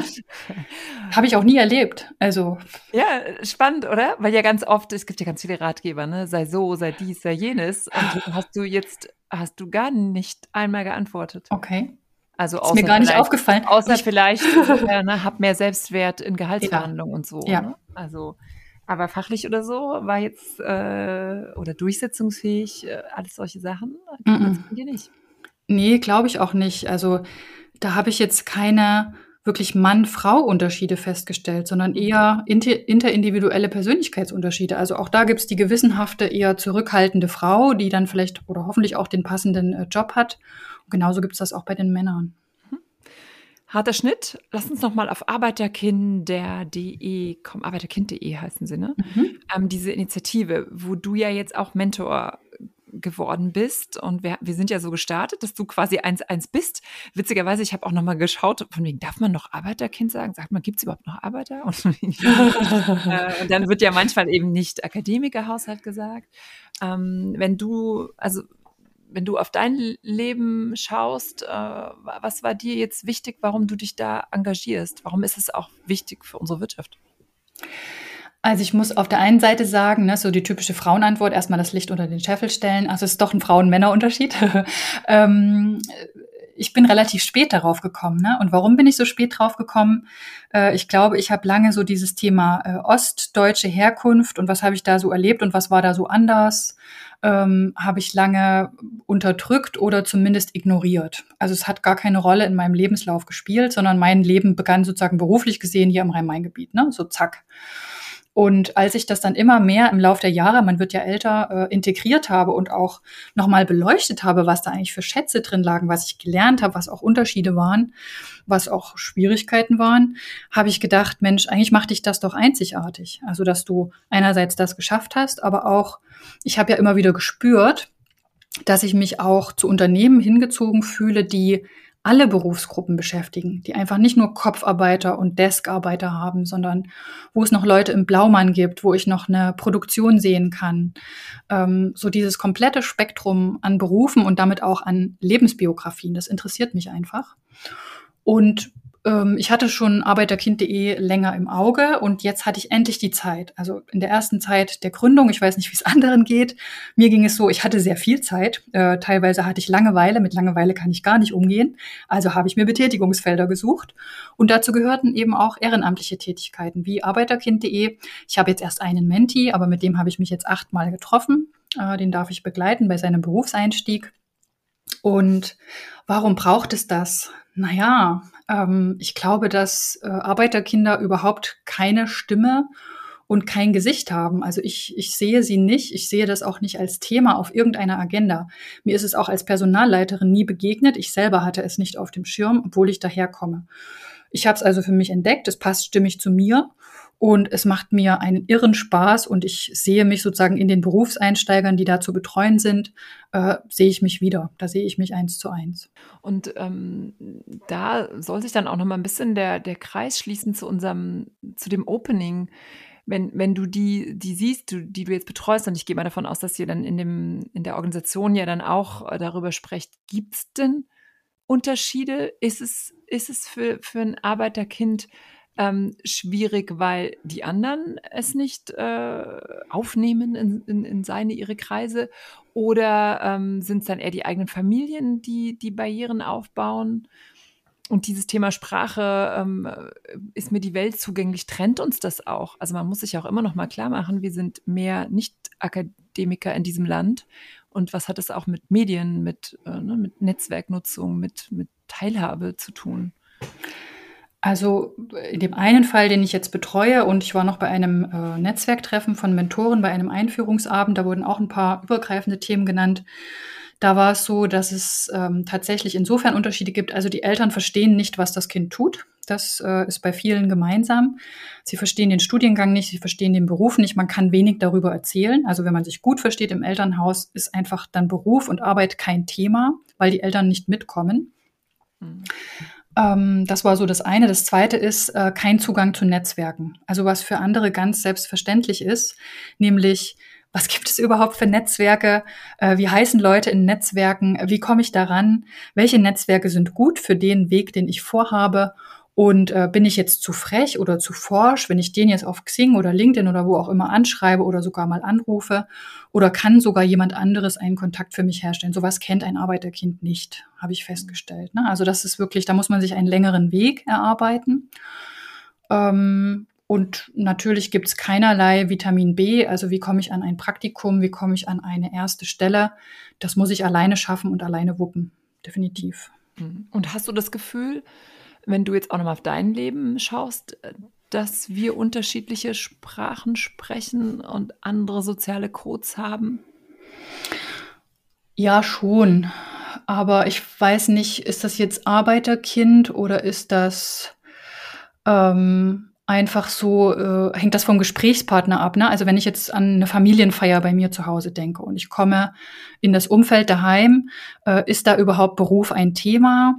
habe ich auch nie erlebt. Also ja, spannend, oder? Weil ja ganz oft es gibt ja ganz viele Ratgeber, ne? Sei so, sei dies, sei jenes. Und hast du jetzt hast du gar nicht einmal geantwortet. Okay. Also ist mir gar nicht aufgefallen. Außer ich, vielleicht, ja, ne, hab mehr Selbstwert in Gehaltsverhandlungen ja. und so. Ja. Ne? Also aber fachlich oder so war jetzt äh, oder durchsetzungsfähig, äh, alles solche Sachen, mm -mm. dir nicht. Nee, glaube ich auch nicht. Also da habe ich jetzt keine wirklich Mann-Frau-Unterschiede festgestellt, sondern eher inter interindividuelle Persönlichkeitsunterschiede. Also auch da gibt es die gewissenhafte, eher zurückhaltende Frau, die dann vielleicht oder hoffentlich auch den passenden äh, Job hat. Und genauso gibt es das auch bei den Männern. Harter Schnitt. Lass uns noch mal auf arbeiterkinder.de kommen. Arbeiterkind.de heißen sie, ne? Mhm. Ähm, diese Initiative, wo du ja jetzt auch Mentor geworden bist und wir, wir sind ja so gestartet, dass du quasi 1-1 bist. Witzigerweise, ich habe auch noch mal geschaut, von wegen, darf man noch Arbeiterkind sagen? Sagt man, gibt es überhaupt noch Arbeiter? Und, äh, und, dann wird ja manchmal eben nicht Akademikerhaushalt gesagt. Ähm, wenn du, also wenn du auf dein Leben schaust, äh, was war dir jetzt wichtig, warum du dich da engagierst? Warum ist es auch wichtig für unsere Wirtschaft? Also ich muss auf der einen Seite sagen, ne, so die typische Frauenantwort, erstmal das Licht unter den Scheffel stellen. Also es ist doch ein Frauen-Männer-Unterschied. ähm, ich bin relativ spät darauf gekommen. Ne? Und warum bin ich so spät drauf gekommen? Äh, ich glaube, ich habe lange so dieses Thema äh, ostdeutsche Herkunft und was habe ich da so erlebt und was war da so anders ähm, habe ich lange unterdrückt oder zumindest ignoriert. Also es hat gar keine Rolle in meinem Lebenslauf gespielt, sondern mein Leben begann sozusagen beruflich gesehen hier im Rhein-Main-Gebiet, ne? so zack. Und als ich das dann immer mehr im Laufe der Jahre, man wird ja älter, äh, integriert habe und auch nochmal beleuchtet habe, was da eigentlich für Schätze drin lagen, was ich gelernt habe, was auch Unterschiede waren, was auch Schwierigkeiten waren, habe ich gedacht, Mensch, eigentlich macht dich das doch einzigartig. Also, dass du einerseits das geschafft hast, aber auch, ich habe ja immer wieder gespürt, dass ich mich auch zu Unternehmen hingezogen fühle, die alle Berufsgruppen beschäftigen, die einfach nicht nur Kopfarbeiter und Deskarbeiter haben, sondern wo es noch Leute im Blaumann gibt, wo ich noch eine Produktion sehen kann. Ähm, so dieses komplette Spektrum an Berufen und damit auch an Lebensbiografien, das interessiert mich einfach. Und ich hatte schon arbeiterkind.de länger im Auge und jetzt hatte ich endlich die Zeit. Also in der ersten Zeit der Gründung, ich weiß nicht, wie es anderen geht. Mir ging es so, ich hatte sehr viel Zeit. Äh, teilweise hatte ich Langeweile. Mit Langeweile kann ich gar nicht umgehen. Also habe ich mir Betätigungsfelder gesucht. Und dazu gehörten eben auch ehrenamtliche Tätigkeiten wie arbeiterkind.de. Ich habe jetzt erst einen Menti, aber mit dem habe ich mich jetzt achtmal getroffen. Äh, den darf ich begleiten bei seinem Berufseinstieg. Und warum braucht es das? Naja, ähm, ich glaube, dass äh, Arbeiterkinder überhaupt keine Stimme und kein Gesicht haben. Also ich, ich sehe sie nicht, ich sehe das auch nicht als Thema auf irgendeiner Agenda. Mir ist es auch als Personalleiterin nie begegnet. Ich selber hatte es nicht auf dem Schirm, obwohl ich daherkomme. Ich habe es also für mich entdeckt, es passt stimmig zu mir und es macht mir einen irren Spaß und ich sehe mich sozusagen in den Berufseinsteigern, die da zu betreuen sind, äh, sehe ich mich wieder. Da sehe ich mich eins zu eins. Und ähm, da soll sich dann auch noch mal ein bisschen der, der Kreis schließen zu unserem, zu dem Opening. Wenn, wenn du die, die siehst, du, die du jetzt betreust, und ich gehe mal davon aus, dass ihr dann in, dem, in der Organisation ja dann auch äh, darüber sprecht, gibt es denn Unterschiede? Ist es, ist es für, für ein Arbeiterkind ähm, schwierig, weil die anderen es nicht äh, aufnehmen in, in, in, seine, ihre Kreise? Oder ähm, sind es dann eher die eigenen Familien, die die Barrieren aufbauen? Und dieses Thema Sprache, ähm, ist mir die Welt zugänglich, trennt uns das auch? Also man muss sich auch immer noch mal klar machen, wir sind mehr Nicht-Akademiker in diesem Land. Und was hat es auch mit Medien, mit, äh, ne, mit Netzwerknutzung, mit, mit Teilhabe zu tun? Also in dem einen Fall, den ich jetzt betreue, und ich war noch bei einem äh, Netzwerktreffen von Mentoren, bei einem Einführungsabend, da wurden auch ein paar übergreifende Themen genannt. Da war es so, dass es ähm, tatsächlich insofern Unterschiede gibt. Also die Eltern verstehen nicht, was das Kind tut. Das äh, ist bei vielen gemeinsam. Sie verstehen den Studiengang nicht, sie verstehen den Beruf nicht. Man kann wenig darüber erzählen. Also wenn man sich gut versteht im Elternhaus, ist einfach dann Beruf und Arbeit kein Thema, weil die Eltern nicht mitkommen. Mhm. Ähm, das war so das eine. Das zweite ist äh, kein Zugang zu Netzwerken. Also was für andere ganz selbstverständlich ist, nämlich was gibt es überhaupt für Netzwerke? Äh, wie heißen Leute in Netzwerken? Wie komme ich daran? Welche Netzwerke sind gut für den Weg, den ich vorhabe? Und äh, bin ich jetzt zu frech oder zu forsch, wenn ich den jetzt auf Xing oder LinkedIn oder wo auch immer anschreibe oder sogar mal anrufe? Oder kann sogar jemand anderes einen Kontakt für mich herstellen? Sowas kennt ein Arbeiterkind nicht, habe ich festgestellt. Ne? Also das ist wirklich, da muss man sich einen längeren Weg erarbeiten. Ähm, und natürlich gibt es keinerlei Vitamin B, also wie komme ich an ein Praktikum, wie komme ich an eine erste Stelle. Das muss ich alleine schaffen und alleine wuppen, definitiv. Und hast du das Gefühl, wenn du jetzt auch nochmal auf dein Leben schaust, dass wir unterschiedliche Sprachen sprechen und andere soziale Codes haben? Ja, schon. Aber ich weiß nicht, ist das jetzt Arbeiterkind oder ist das ähm, einfach so, äh, hängt das vom Gesprächspartner ab. Ne? Also wenn ich jetzt an eine Familienfeier bei mir zu Hause denke und ich komme in das Umfeld daheim, äh, ist da überhaupt Beruf ein Thema?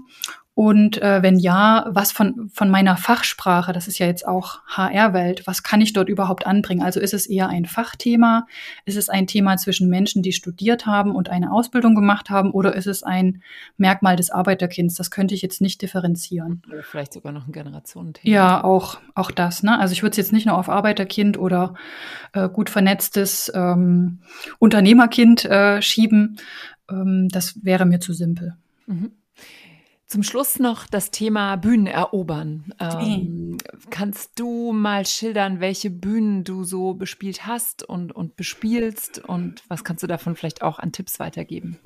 Und äh, wenn ja, was von, von meiner Fachsprache, das ist ja jetzt auch HR-Welt, was kann ich dort überhaupt anbringen? Also ist es eher ein Fachthema? Ist es ein Thema zwischen Menschen, die studiert haben und eine Ausbildung gemacht haben? Oder ist es ein Merkmal des Arbeiterkinds? Das könnte ich jetzt nicht differenzieren. Oder vielleicht sogar noch ein Generationenthema. Ja, auch, auch das. Ne? Also ich würde es jetzt nicht nur auf Arbeiterkind oder äh, gut vernetztes ähm, Unternehmerkind äh, schieben. Ähm, das wäre mir zu simpel. Mhm. Zum Schluss noch das Thema Bühnen erobern. Ähm, kannst du mal schildern, welche Bühnen du so bespielt hast und, und bespielst und was kannst du davon vielleicht auch an Tipps weitergeben?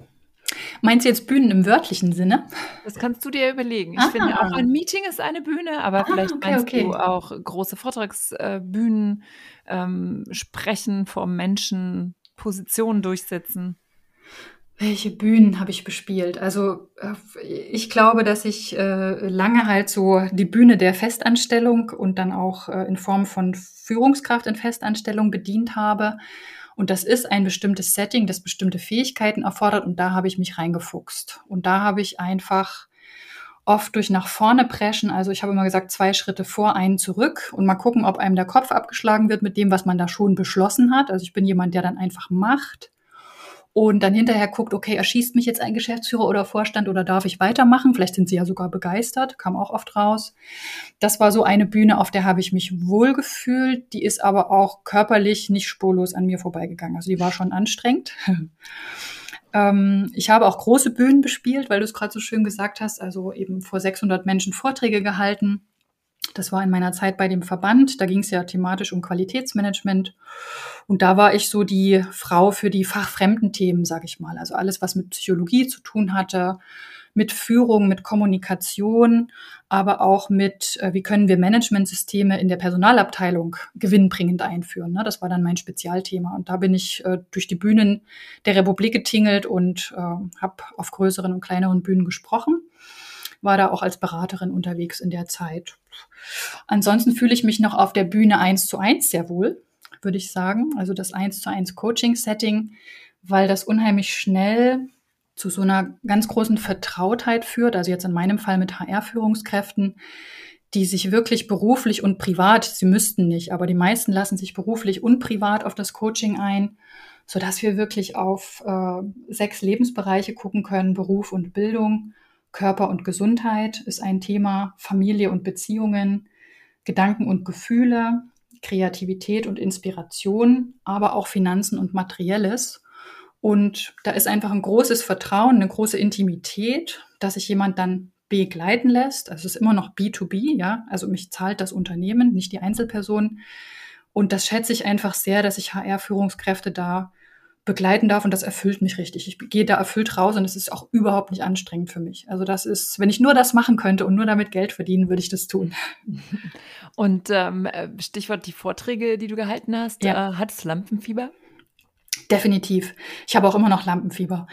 Meinst du jetzt Bühnen im wörtlichen Sinne? Das kannst du dir überlegen. Ich Aha. finde auch ein Meeting ist eine Bühne, aber ah, vielleicht okay, meinst okay. du auch große Vortragsbühnen, ähm, sprechen vor Menschen, Positionen durchsetzen. Welche Bühnen habe ich bespielt? Also äh, ich glaube, dass ich äh, lange halt so die Bühne der Festanstellung und dann auch äh, in Form von Führungskraft in Festanstellung bedient habe. Und das ist ein bestimmtes Setting, das bestimmte Fähigkeiten erfordert. Und da habe ich mich reingefuchst. Und da habe ich einfach oft durch nach vorne preschen. Also ich habe immer gesagt, zwei Schritte vor, einen zurück und mal gucken, ob einem der Kopf abgeschlagen wird mit dem, was man da schon beschlossen hat. Also ich bin jemand, der dann einfach macht und dann hinterher guckt, okay, erschießt mich jetzt ein Geschäftsführer oder Vorstand oder darf ich weitermachen? Vielleicht sind sie ja sogar begeistert, kam auch oft raus. Das war so eine Bühne, auf der habe ich mich wohlgefühlt. Die ist aber auch körperlich nicht spurlos an mir vorbeigegangen. Also die war schon anstrengend. ähm, ich habe auch große Bühnen bespielt, weil du es gerade so schön gesagt hast, also eben vor 600 Menschen Vorträge gehalten. Das war in meiner Zeit bei dem Verband. Da ging es ja thematisch um Qualitätsmanagement. Und da war ich so die Frau für die fachfremden Themen, sage ich mal. Also alles, was mit Psychologie zu tun hatte, mit Führung, mit Kommunikation, aber auch mit, äh, wie können wir Managementsysteme in der Personalabteilung gewinnbringend einführen. Ne? Das war dann mein Spezialthema. Und da bin ich äh, durch die Bühnen der Republik getingelt und äh, habe auf größeren und kleineren Bühnen gesprochen. War da auch als Beraterin unterwegs in der Zeit. Ansonsten fühle ich mich noch auf der Bühne eins zu eins sehr wohl, würde ich sagen. Also das eins zu eins Coaching-Setting, weil das unheimlich schnell zu so einer ganz großen Vertrautheit führt, also jetzt in meinem Fall mit HR-Führungskräften, die sich wirklich beruflich und privat, sie müssten nicht, aber die meisten lassen sich beruflich und privat auf das Coaching ein, so dass wir wirklich auf äh, sechs Lebensbereiche gucken können, Beruf und Bildung, Körper und Gesundheit ist ein Thema, Familie und Beziehungen, Gedanken und Gefühle, Kreativität und Inspiration, aber auch Finanzen und Materielles. Und da ist einfach ein großes Vertrauen, eine große Intimität, dass sich jemand dann begleiten lässt. Also es ist immer noch B2B, ja. Also mich zahlt das Unternehmen, nicht die Einzelperson. Und das schätze ich einfach sehr, dass ich HR-Führungskräfte da begleiten darf und das erfüllt mich richtig. Ich gehe da erfüllt raus und es ist auch überhaupt nicht anstrengend für mich. Also das ist, wenn ich nur das machen könnte und nur damit Geld verdienen, würde ich das tun. Und ähm, Stichwort die Vorträge, die du gehalten hast, ja. äh, hat es Lampenfieber? Definitiv. Ich habe auch immer noch Lampenfieber.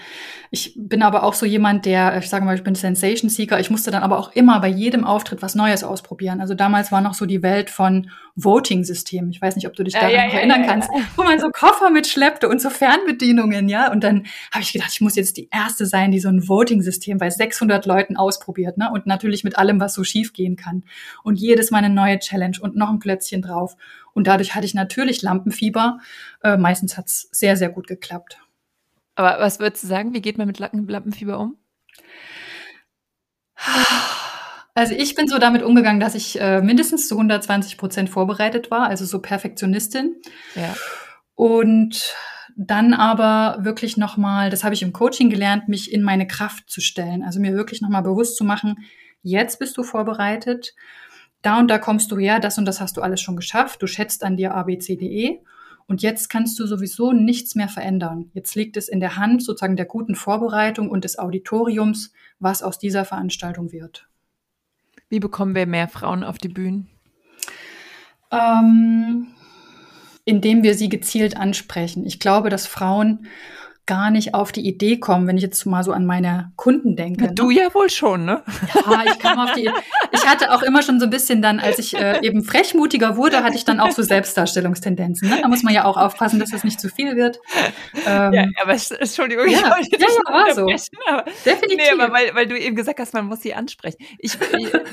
Ich bin aber auch so jemand, der, ich sage mal, ich bin Sensation Seeker. Ich musste dann aber auch immer bei jedem Auftritt was Neues ausprobieren. Also damals war noch so die Welt von Voting-System. Ich weiß nicht, ob du dich daran ja, ja, erinnern ja, kannst, wo man so Koffer mitschleppte und so Fernbedienungen, ja. Und dann habe ich gedacht, ich muss jetzt die erste sein, die so ein Voting-System bei 600 Leuten ausprobiert, ne? Und natürlich mit allem, was so schief gehen kann. Und jedes Mal eine neue Challenge und noch ein Plötzchen drauf. Und dadurch hatte ich natürlich Lampenfieber. Äh, meistens hat's sehr, sehr gut geklappt. Aber was würdest du sagen? Wie geht man mit Lampenfieber um? Also ich bin so damit umgegangen, dass ich äh, mindestens zu 120 Prozent vorbereitet war, also so Perfektionistin. Ja. Und dann aber wirklich nochmal, das habe ich im Coaching gelernt, mich in meine Kraft zu stellen. Also mir wirklich nochmal bewusst zu machen, jetzt bist du vorbereitet da und da kommst du her, das und das hast du alles schon geschafft, du schätzt an dir ABCDE und jetzt kannst du sowieso nichts mehr verändern. Jetzt liegt es in der Hand sozusagen der guten Vorbereitung und des Auditoriums, was aus dieser Veranstaltung wird. Wie bekommen wir mehr Frauen auf die Bühnen? Ähm, indem wir sie gezielt ansprechen. Ich glaube, dass Frauen gar nicht auf die Idee kommen, wenn ich jetzt mal so an meine Kunden denke. Ne? Du ja wohl schon, ne? Ja, ich kam auf die Ich hatte auch immer schon so ein bisschen dann, als ich äh, eben frechmutiger wurde, hatte ich dann auch so Selbstdarstellungstendenzen. Ne? Da muss man ja auch aufpassen, dass es nicht zu viel wird. Ähm, ja, aber Entschuldigung, ja, ich wollte ja, ja, war so. Aber, Definitiv. Nee, aber weil, weil du eben gesagt hast, man muss sie ansprechen. Ich,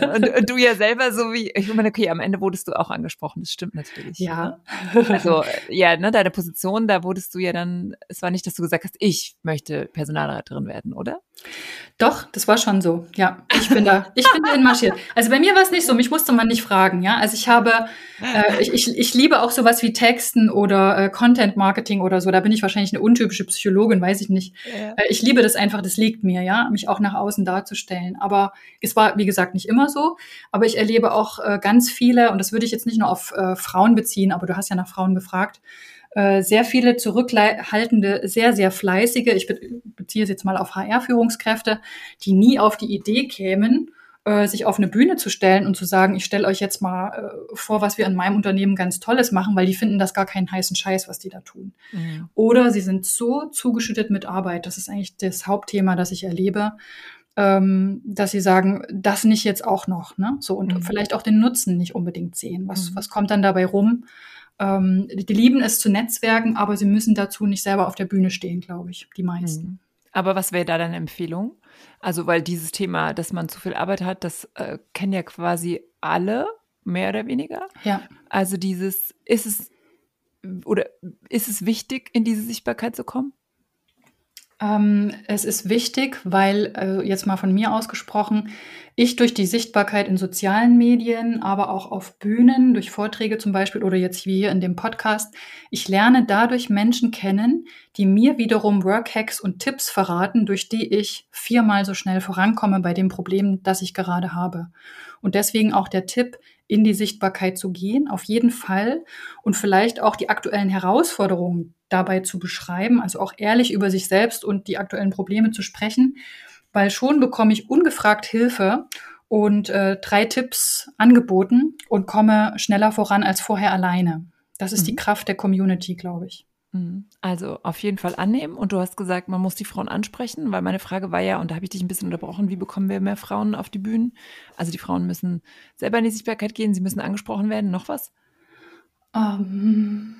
und, und, du ja selber so wie, ich meine, okay, am Ende wurdest du auch angesprochen, das stimmt natürlich. Ja. Ne? Also, ja, ne, deine Position, da wurdest du ja dann, es war nicht, dass du gesagt hast, ich möchte Personalleiterin werden, oder? Doch, das war schon so. Ja, ich bin da, ich bin da marschiert. Also bei mir war es nicht so, mich musste man nicht fragen. Ja, also ich habe, äh, ich, ich, ich liebe auch sowas wie Texten oder äh, Content Marketing oder so. Da bin ich wahrscheinlich eine untypische Psychologin, weiß ich nicht. Ja. Äh, ich liebe das einfach, das liegt mir, ja, mich auch nach außen darzustellen. Aber es war, wie gesagt, nicht immer so. Aber ich erlebe auch äh, ganz viele, und das würde ich jetzt nicht nur auf äh, Frauen beziehen, aber du hast ja nach Frauen gefragt sehr viele zurückhaltende, sehr, sehr fleißige, ich beziehe es jetzt mal auf HR-Führungskräfte, die nie auf die Idee kämen, äh, sich auf eine Bühne zu stellen und zu sagen, ich stelle euch jetzt mal äh, vor, was wir in meinem Unternehmen ganz Tolles machen, weil die finden das gar keinen heißen Scheiß, was die da tun. Mhm. Oder sie sind so zugeschüttet mit Arbeit, das ist eigentlich das Hauptthema, das ich erlebe, ähm, dass sie sagen, das nicht jetzt auch noch, ne? So und mhm. vielleicht auch den Nutzen nicht unbedingt sehen. Was, mhm. was kommt dann dabei rum? Ähm, die lieben es zu netzwerken, aber sie müssen dazu nicht selber auf der Bühne stehen, glaube ich, die meisten. Mhm. Aber was wäre da deine Empfehlung? Also, weil dieses Thema, dass man zu viel Arbeit hat, das äh, kennen ja quasi alle, mehr oder weniger. Ja. Also dieses, ist es oder ist es wichtig, in diese Sichtbarkeit zu kommen? Ähm, es ist wichtig, weil, äh, jetzt mal von mir ausgesprochen, ich durch die Sichtbarkeit in sozialen Medien, aber auch auf Bühnen, durch Vorträge zum Beispiel oder jetzt wie hier in dem Podcast, ich lerne dadurch Menschen kennen, die mir wiederum Workhacks und Tipps verraten, durch die ich viermal so schnell vorankomme bei dem Problem, das ich gerade habe. Und deswegen auch der Tipp, in die Sichtbarkeit zu gehen, auf jeden Fall. Und vielleicht auch die aktuellen Herausforderungen dabei zu beschreiben, also auch ehrlich über sich selbst und die aktuellen Probleme zu sprechen, weil schon bekomme ich ungefragt Hilfe und äh, drei Tipps angeboten und komme schneller voran als vorher alleine. Das ist mhm. die Kraft der Community, glaube ich. Mhm. Also auf jeden Fall annehmen. Und du hast gesagt, man muss die Frauen ansprechen, weil meine Frage war ja, und da habe ich dich ein bisschen unterbrochen, wie bekommen wir mehr Frauen auf die Bühnen? Also die Frauen müssen selber in die Sichtbarkeit gehen, sie müssen angesprochen werden. Noch was? Um, ähm,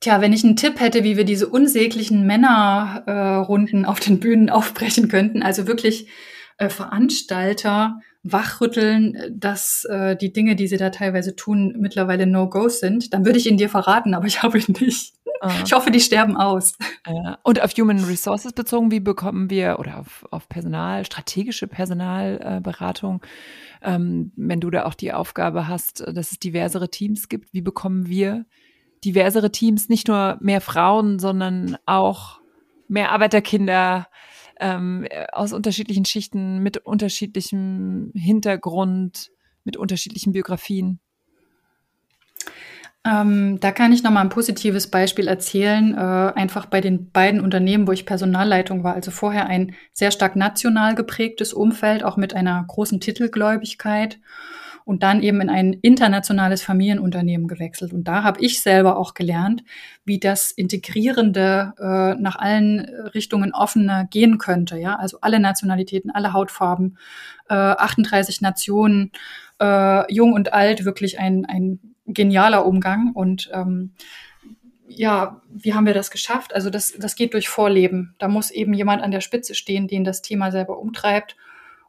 tja, wenn ich einen Tipp hätte, wie wir diese unsäglichen Männerrunden äh, auf den Bühnen aufbrechen könnten, also wirklich äh, Veranstalter wachrütteln, dass äh, die Dinge, die sie da teilweise tun, mittlerweile No-Gos sind, dann würde ich ihn dir verraten, aber ich habe ihn nicht. Ah. Ich hoffe, die sterben aus. Und auf Human Resources bezogen, wie bekommen wir, oder auf, auf Personal, strategische Personalberatung, ähm, wenn du da auch die Aufgabe hast, dass es diversere Teams gibt, wie bekommen wir diversere Teams, nicht nur mehr Frauen, sondern auch mehr Arbeiterkinder, ähm, aus unterschiedlichen Schichten, mit unterschiedlichem Hintergrund, mit unterschiedlichen Biografien? Ähm, da kann ich noch mal ein positives Beispiel erzählen. Äh, einfach bei den beiden Unternehmen, wo ich Personalleitung war. Also vorher ein sehr stark national geprägtes Umfeld, auch mit einer großen Titelgläubigkeit und dann eben in ein internationales Familienunternehmen gewechselt. Und da habe ich selber auch gelernt, wie das integrierende, äh, nach allen Richtungen offene gehen könnte. Ja, also alle Nationalitäten, alle Hautfarben, äh, 38 Nationen, äh, jung und alt, wirklich ein, ein genialer Umgang und ähm, ja, wie haben wir das geschafft? Also das, das geht durch Vorleben. Da muss eben jemand an der Spitze stehen, den das Thema selber umtreibt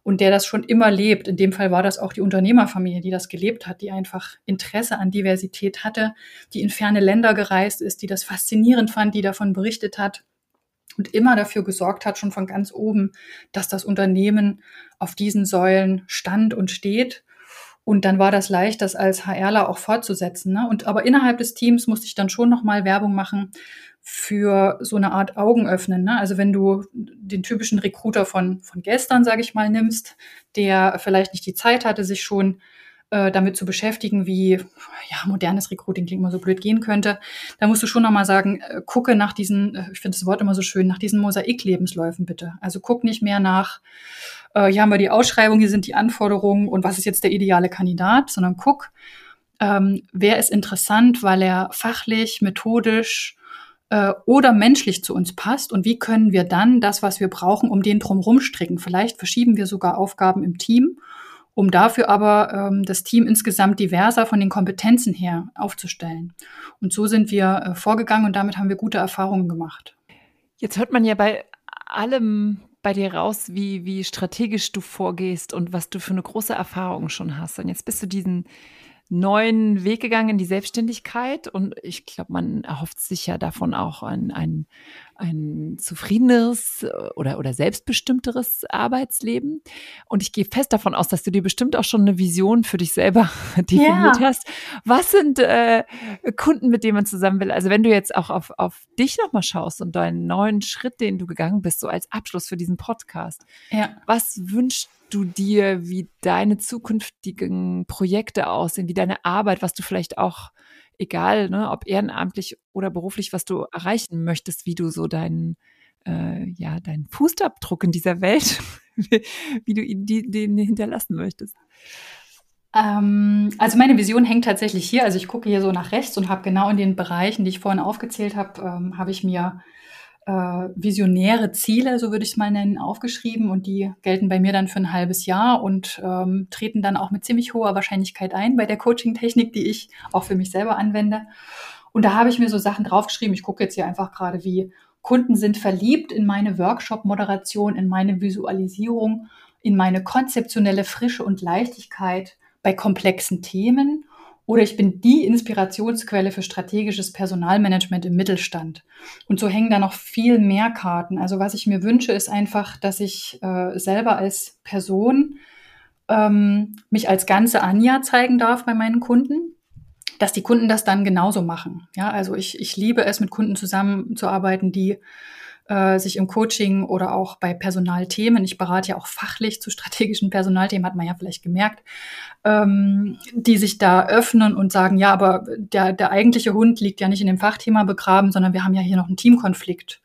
und der das schon immer lebt. In dem Fall war das auch die Unternehmerfamilie, die das gelebt hat, die einfach Interesse an Diversität hatte, die in ferne Länder gereist ist, die das faszinierend fand, die davon berichtet hat und immer dafür gesorgt hat, schon von ganz oben, dass das Unternehmen auf diesen Säulen stand und steht. Und dann war das leicht, das als HRler auch fortzusetzen. Ne? Und aber innerhalb des Teams musste ich dann schon nochmal Werbung machen für so eine Art Augenöffnen. Ne? Also wenn du den typischen Recruiter von, von gestern, sage ich mal, nimmst, der vielleicht nicht die Zeit hatte, sich schon äh, damit zu beschäftigen, wie ja, modernes Recruiting klingt immer so blöd gehen könnte, da musst du schon nochmal sagen, äh, gucke nach diesen, äh, ich finde das Wort immer so schön, nach diesen Mosaik-Lebensläufen bitte. Also guck nicht mehr nach, äh, hier haben wir die Ausschreibung, hier sind die Anforderungen und was ist jetzt der ideale Kandidat, sondern guck, ähm, wer ist interessant, weil er fachlich, methodisch, äh, oder menschlich zu uns passt und wie können wir dann das, was wir brauchen, um den drumherum stricken. Vielleicht verschieben wir sogar Aufgaben im Team, um dafür aber ähm, das Team insgesamt diverser von den Kompetenzen her aufzustellen. Und so sind wir äh, vorgegangen und damit haben wir gute Erfahrungen gemacht. Jetzt hört man ja bei allem bei dir raus, wie, wie strategisch du vorgehst und was du für eine große Erfahrung schon hast. Und jetzt bist du diesen neuen Weg gegangen in die Selbstständigkeit und ich glaube, man erhofft sich ja davon auch ein, ein, ein zufriedeneres oder, oder selbstbestimmteres Arbeitsleben. Und ich gehe fest davon aus, dass du dir bestimmt auch schon eine Vision für dich selber definiert ja. hast. Was sind äh, Kunden, mit denen man zusammen will? Also wenn du jetzt auch auf, auf dich nochmal schaust und deinen neuen Schritt, den du gegangen bist, so als Abschluss für diesen Podcast, ja. was wünschst du dir, wie deine zukünftigen Projekte aussehen, wie deine Arbeit, was du vielleicht auch, egal, ne, ob ehrenamtlich oder beruflich, was du erreichen möchtest, wie du so deinen, äh, ja, deinen Fußabdruck in dieser Welt, wie du ihn die, den hinterlassen möchtest. Ähm, also meine Vision hängt tatsächlich hier. Also ich gucke hier so nach rechts und habe genau in den Bereichen, die ich vorhin aufgezählt habe, ähm, habe ich mir visionäre Ziele, so würde ich es mal nennen, aufgeschrieben und die gelten bei mir dann für ein halbes Jahr und ähm, treten dann auch mit ziemlich hoher Wahrscheinlichkeit ein bei der Coaching-Technik, die ich auch für mich selber anwende. Und da habe ich mir so Sachen draufgeschrieben. Ich gucke jetzt hier einfach gerade, wie Kunden sind verliebt in meine Workshop-Moderation, in meine Visualisierung, in meine konzeptionelle Frische und Leichtigkeit bei komplexen Themen oder ich bin die Inspirationsquelle für strategisches Personalmanagement im Mittelstand. Und so hängen da noch viel mehr Karten. Also was ich mir wünsche, ist einfach, dass ich äh, selber als Person ähm, mich als ganze Anja zeigen darf bei meinen Kunden dass die Kunden das dann genauso machen. Ja, also ich, ich liebe es, mit Kunden zusammenzuarbeiten, die äh, sich im Coaching oder auch bei Personalthemen, ich berate ja auch fachlich zu strategischen Personalthemen, hat man ja vielleicht gemerkt, ähm, die sich da öffnen und sagen, ja, aber der, der eigentliche Hund liegt ja nicht in dem Fachthema begraben, sondern wir haben ja hier noch einen Teamkonflikt.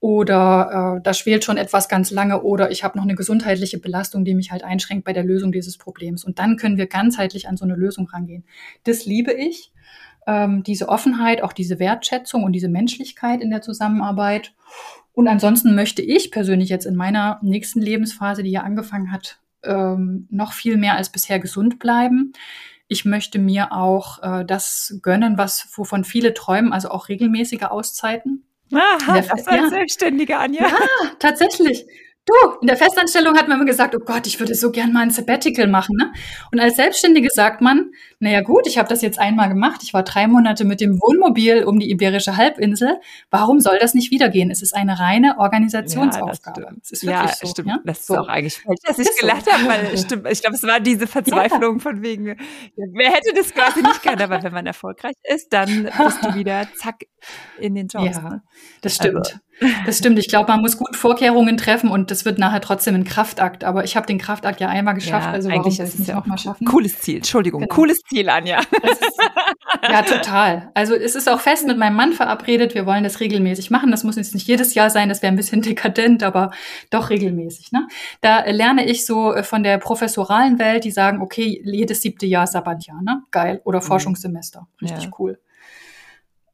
oder äh, da schwelt schon etwas ganz lange oder ich habe noch eine gesundheitliche Belastung, die mich halt einschränkt bei der Lösung dieses Problems. Und dann können wir ganzheitlich an so eine Lösung rangehen. Das liebe ich, ähm, diese Offenheit, auch diese Wertschätzung und diese Menschlichkeit in der Zusammenarbeit. Und ansonsten möchte ich persönlich jetzt in meiner nächsten Lebensphase, die ja angefangen hat, ähm, noch viel mehr als bisher gesund bleiben. Ich möchte mir auch äh, das gönnen, was wovon viele träumen, also auch regelmäßige Auszeiten. Aha, das als ja. Selbstständige, Anja. Ja, tatsächlich. Du, in der Festanstellung hat man immer gesagt, oh Gott, ich würde so gern mal ein Sabbatical machen. Ne? Und als Selbstständige sagt man, naja gut, ich habe das jetzt einmal gemacht. Ich war drei Monate mit dem Wohnmobil um die Iberische Halbinsel. Warum soll das nicht wieder gehen? Es ist eine reine Organisationsaufgabe. Ja, das, ist wirklich ja, so. Stimmt. Ja? Das ist so. auch eigentlich falsch, dass ich gelacht so. habe, weil stimmt, ich glaube, es war diese Verzweiflung ja. von wegen, wer hätte das quasi nicht können, aber wenn man erfolgreich ist, dann bist du wieder zack in den Jobs. Ja, ne? das stimmt. Also, das stimmt. Ich glaube, man muss gut Vorkehrungen treffen und das wird nachher trotzdem ein Kraftakt. Aber ich habe den Kraftakt ja einmal geschafft, ja, also warum soll ich es nicht auch mal schaffen? Cooles Ziel, Entschuldigung, genau. cooles Ziel, Anja. Ist, ja, total. Also es ist auch fest mit meinem Mann verabredet, wir wollen das regelmäßig machen. Das muss jetzt nicht jedes Jahr sein, das wäre ein bisschen dekadent, aber doch regelmäßig. Ne? Da lerne ich so äh, von der professoralen Welt, die sagen, okay, jedes siebte Jahr Sabbatjahr, ne? Geil. Oder mhm. Forschungssemester. Richtig ja. cool.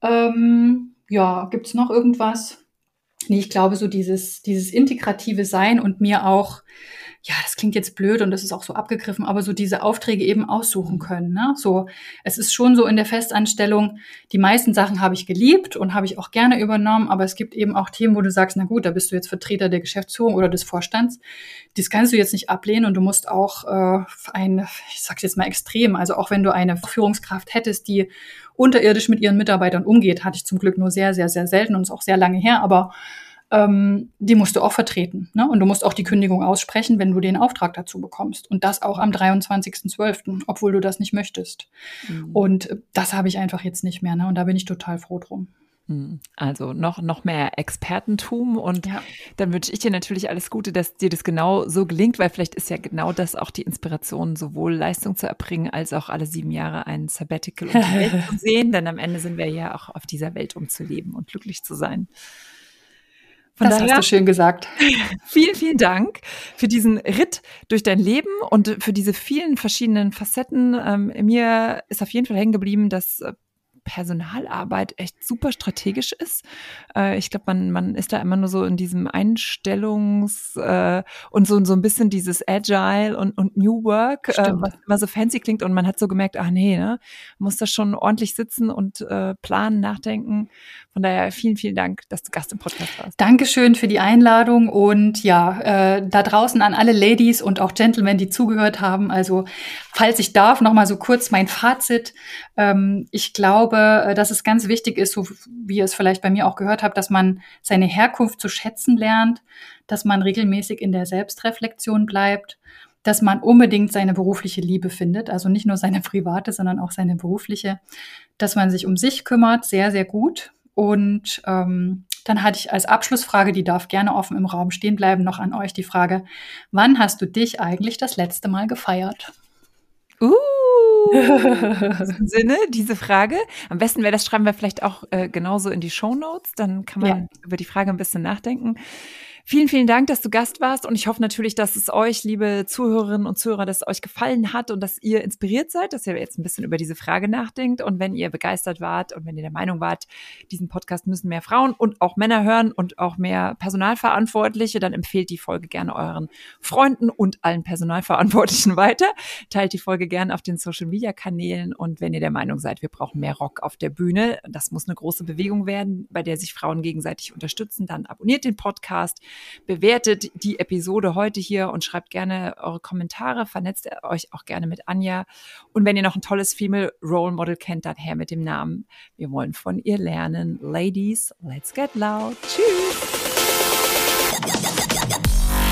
Ähm, ja, gibt's noch irgendwas? Nee, ich glaube, so dieses, dieses integrative Sein und mir auch, ja, das klingt jetzt blöd und das ist auch so abgegriffen, aber so diese Aufträge eben aussuchen können. Ne? So, es ist schon so in der Festanstellung, die meisten Sachen habe ich geliebt und habe ich auch gerne übernommen, aber es gibt eben auch Themen, wo du sagst, na gut, da bist du jetzt Vertreter der Geschäftsführung oder des Vorstands. Das kannst du jetzt nicht ablehnen und du musst auch äh, ein, ich sag's jetzt mal extrem, also auch wenn du eine Führungskraft hättest, die unterirdisch mit ihren Mitarbeitern umgeht, hatte ich zum Glück nur sehr, sehr, sehr selten und ist auch sehr lange her, aber ähm, die musst du auch vertreten. Ne? Und du musst auch die Kündigung aussprechen, wenn du den Auftrag dazu bekommst. Und das auch am 23.12., obwohl du das nicht möchtest. Mhm. Und das habe ich einfach jetzt nicht mehr. Ne? Und da bin ich total froh drum. Also noch, noch mehr Expertentum und ja. dann wünsche ich dir natürlich alles Gute, dass dir das genau so gelingt, weil vielleicht ist ja genau das auch die Inspiration, sowohl Leistung zu erbringen, als auch alle sieben Jahre ein Sabbatical um die Welt zu sehen, denn am Ende sind wir ja auch auf dieser Welt, um zu leben und glücklich zu sein. Von das daher, hast du schön gesagt. Vielen, vielen Dank für diesen Ritt durch dein Leben und für diese vielen verschiedenen Facetten. Ähm, mir ist auf jeden Fall hängen geblieben, dass äh, Personalarbeit echt super strategisch ist. Äh, ich glaube, man, man ist da immer nur so in diesem Einstellungs- äh, und so, so ein bisschen dieses Agile und, und New Work, äh, was immer so fancy klingt. Und man hat so gemerkt, ach nee, ne, muss da schon ordentlich sitzen und äh, planen, nachdenken. Von daher vielen, vielen Dank, dass du Gast im Podcast warst. Dankeschön für die Einladung und ja, äh, da draußen an alle Ladies und auch Gentlemen, die zugehört haben. Also, falls ich darf, noch mal so kurz mein Fazit. Ähm, ich glaube, äh, dass es ganz wichtig ist, so wie ihr es vielleicht bei mir auch gehört habt, dass man seine Herkunft zu schätzen lernt, dass man regelmäßig in der Selbstreflexion bleibt, dass man unbedingt seine berufliche Liebe findet, also nicht nur seine private, sondern auch seine berufliche, dass man sich um sich kümmert, sehr, sehr gut. Und ähm, dann hatte ich als Abschlussfrage, die darf gerne offen im Raum stehen bleiben, noch an euch die Frage, wann hast du dich eigentlich das letzte Mal gefeiert? Uh, in diesem Sinne, diese Frage. Am besten wäre das, schreiben wir vielleicht auch äh, genauso in die Show Notes. Dann kann man ja. über die Frage ein bisschen nachdenken. Vielen, vielen Dank, dass du Gast warst und ich hoffe natürlich, dass es euch, liebe Zuhörerinnen und Zuhörer, dass es euch gefallen hat und dass ihr inspiriert seid, dass ihr jetzt ein bisschen über diese Frage nachdenkt und wenn ihr begeistert wart und wenn ihr der Meinung wart, diesen Podcast müssen mehr Frauen und auch Männer hören und auch mehr Personalverantwortliche, dann empfehlt die Folge gerne euren Freunden und allen Personalverantwortlichen weiter. Teilt die Folge gerne auf den Social Media Kanälen und wenn ihr der Meinung seid, wir brauchen mehr Rock auf der Bühne, das muss eine große Bewegung werden, bei der sich Frauen gegenseitig unterstützen, dann abonniert den Podcast bewertet die Episode heute hier und schreibt gerne eure Kommentare, vernetzt euch auch gerne mit Anja. Und wenn ihr noch ein tolles Female Role Model kennt, dann her mit dem Namen. Wir wollen von ihr lernen. Ladies, let's get loud. Tschüss.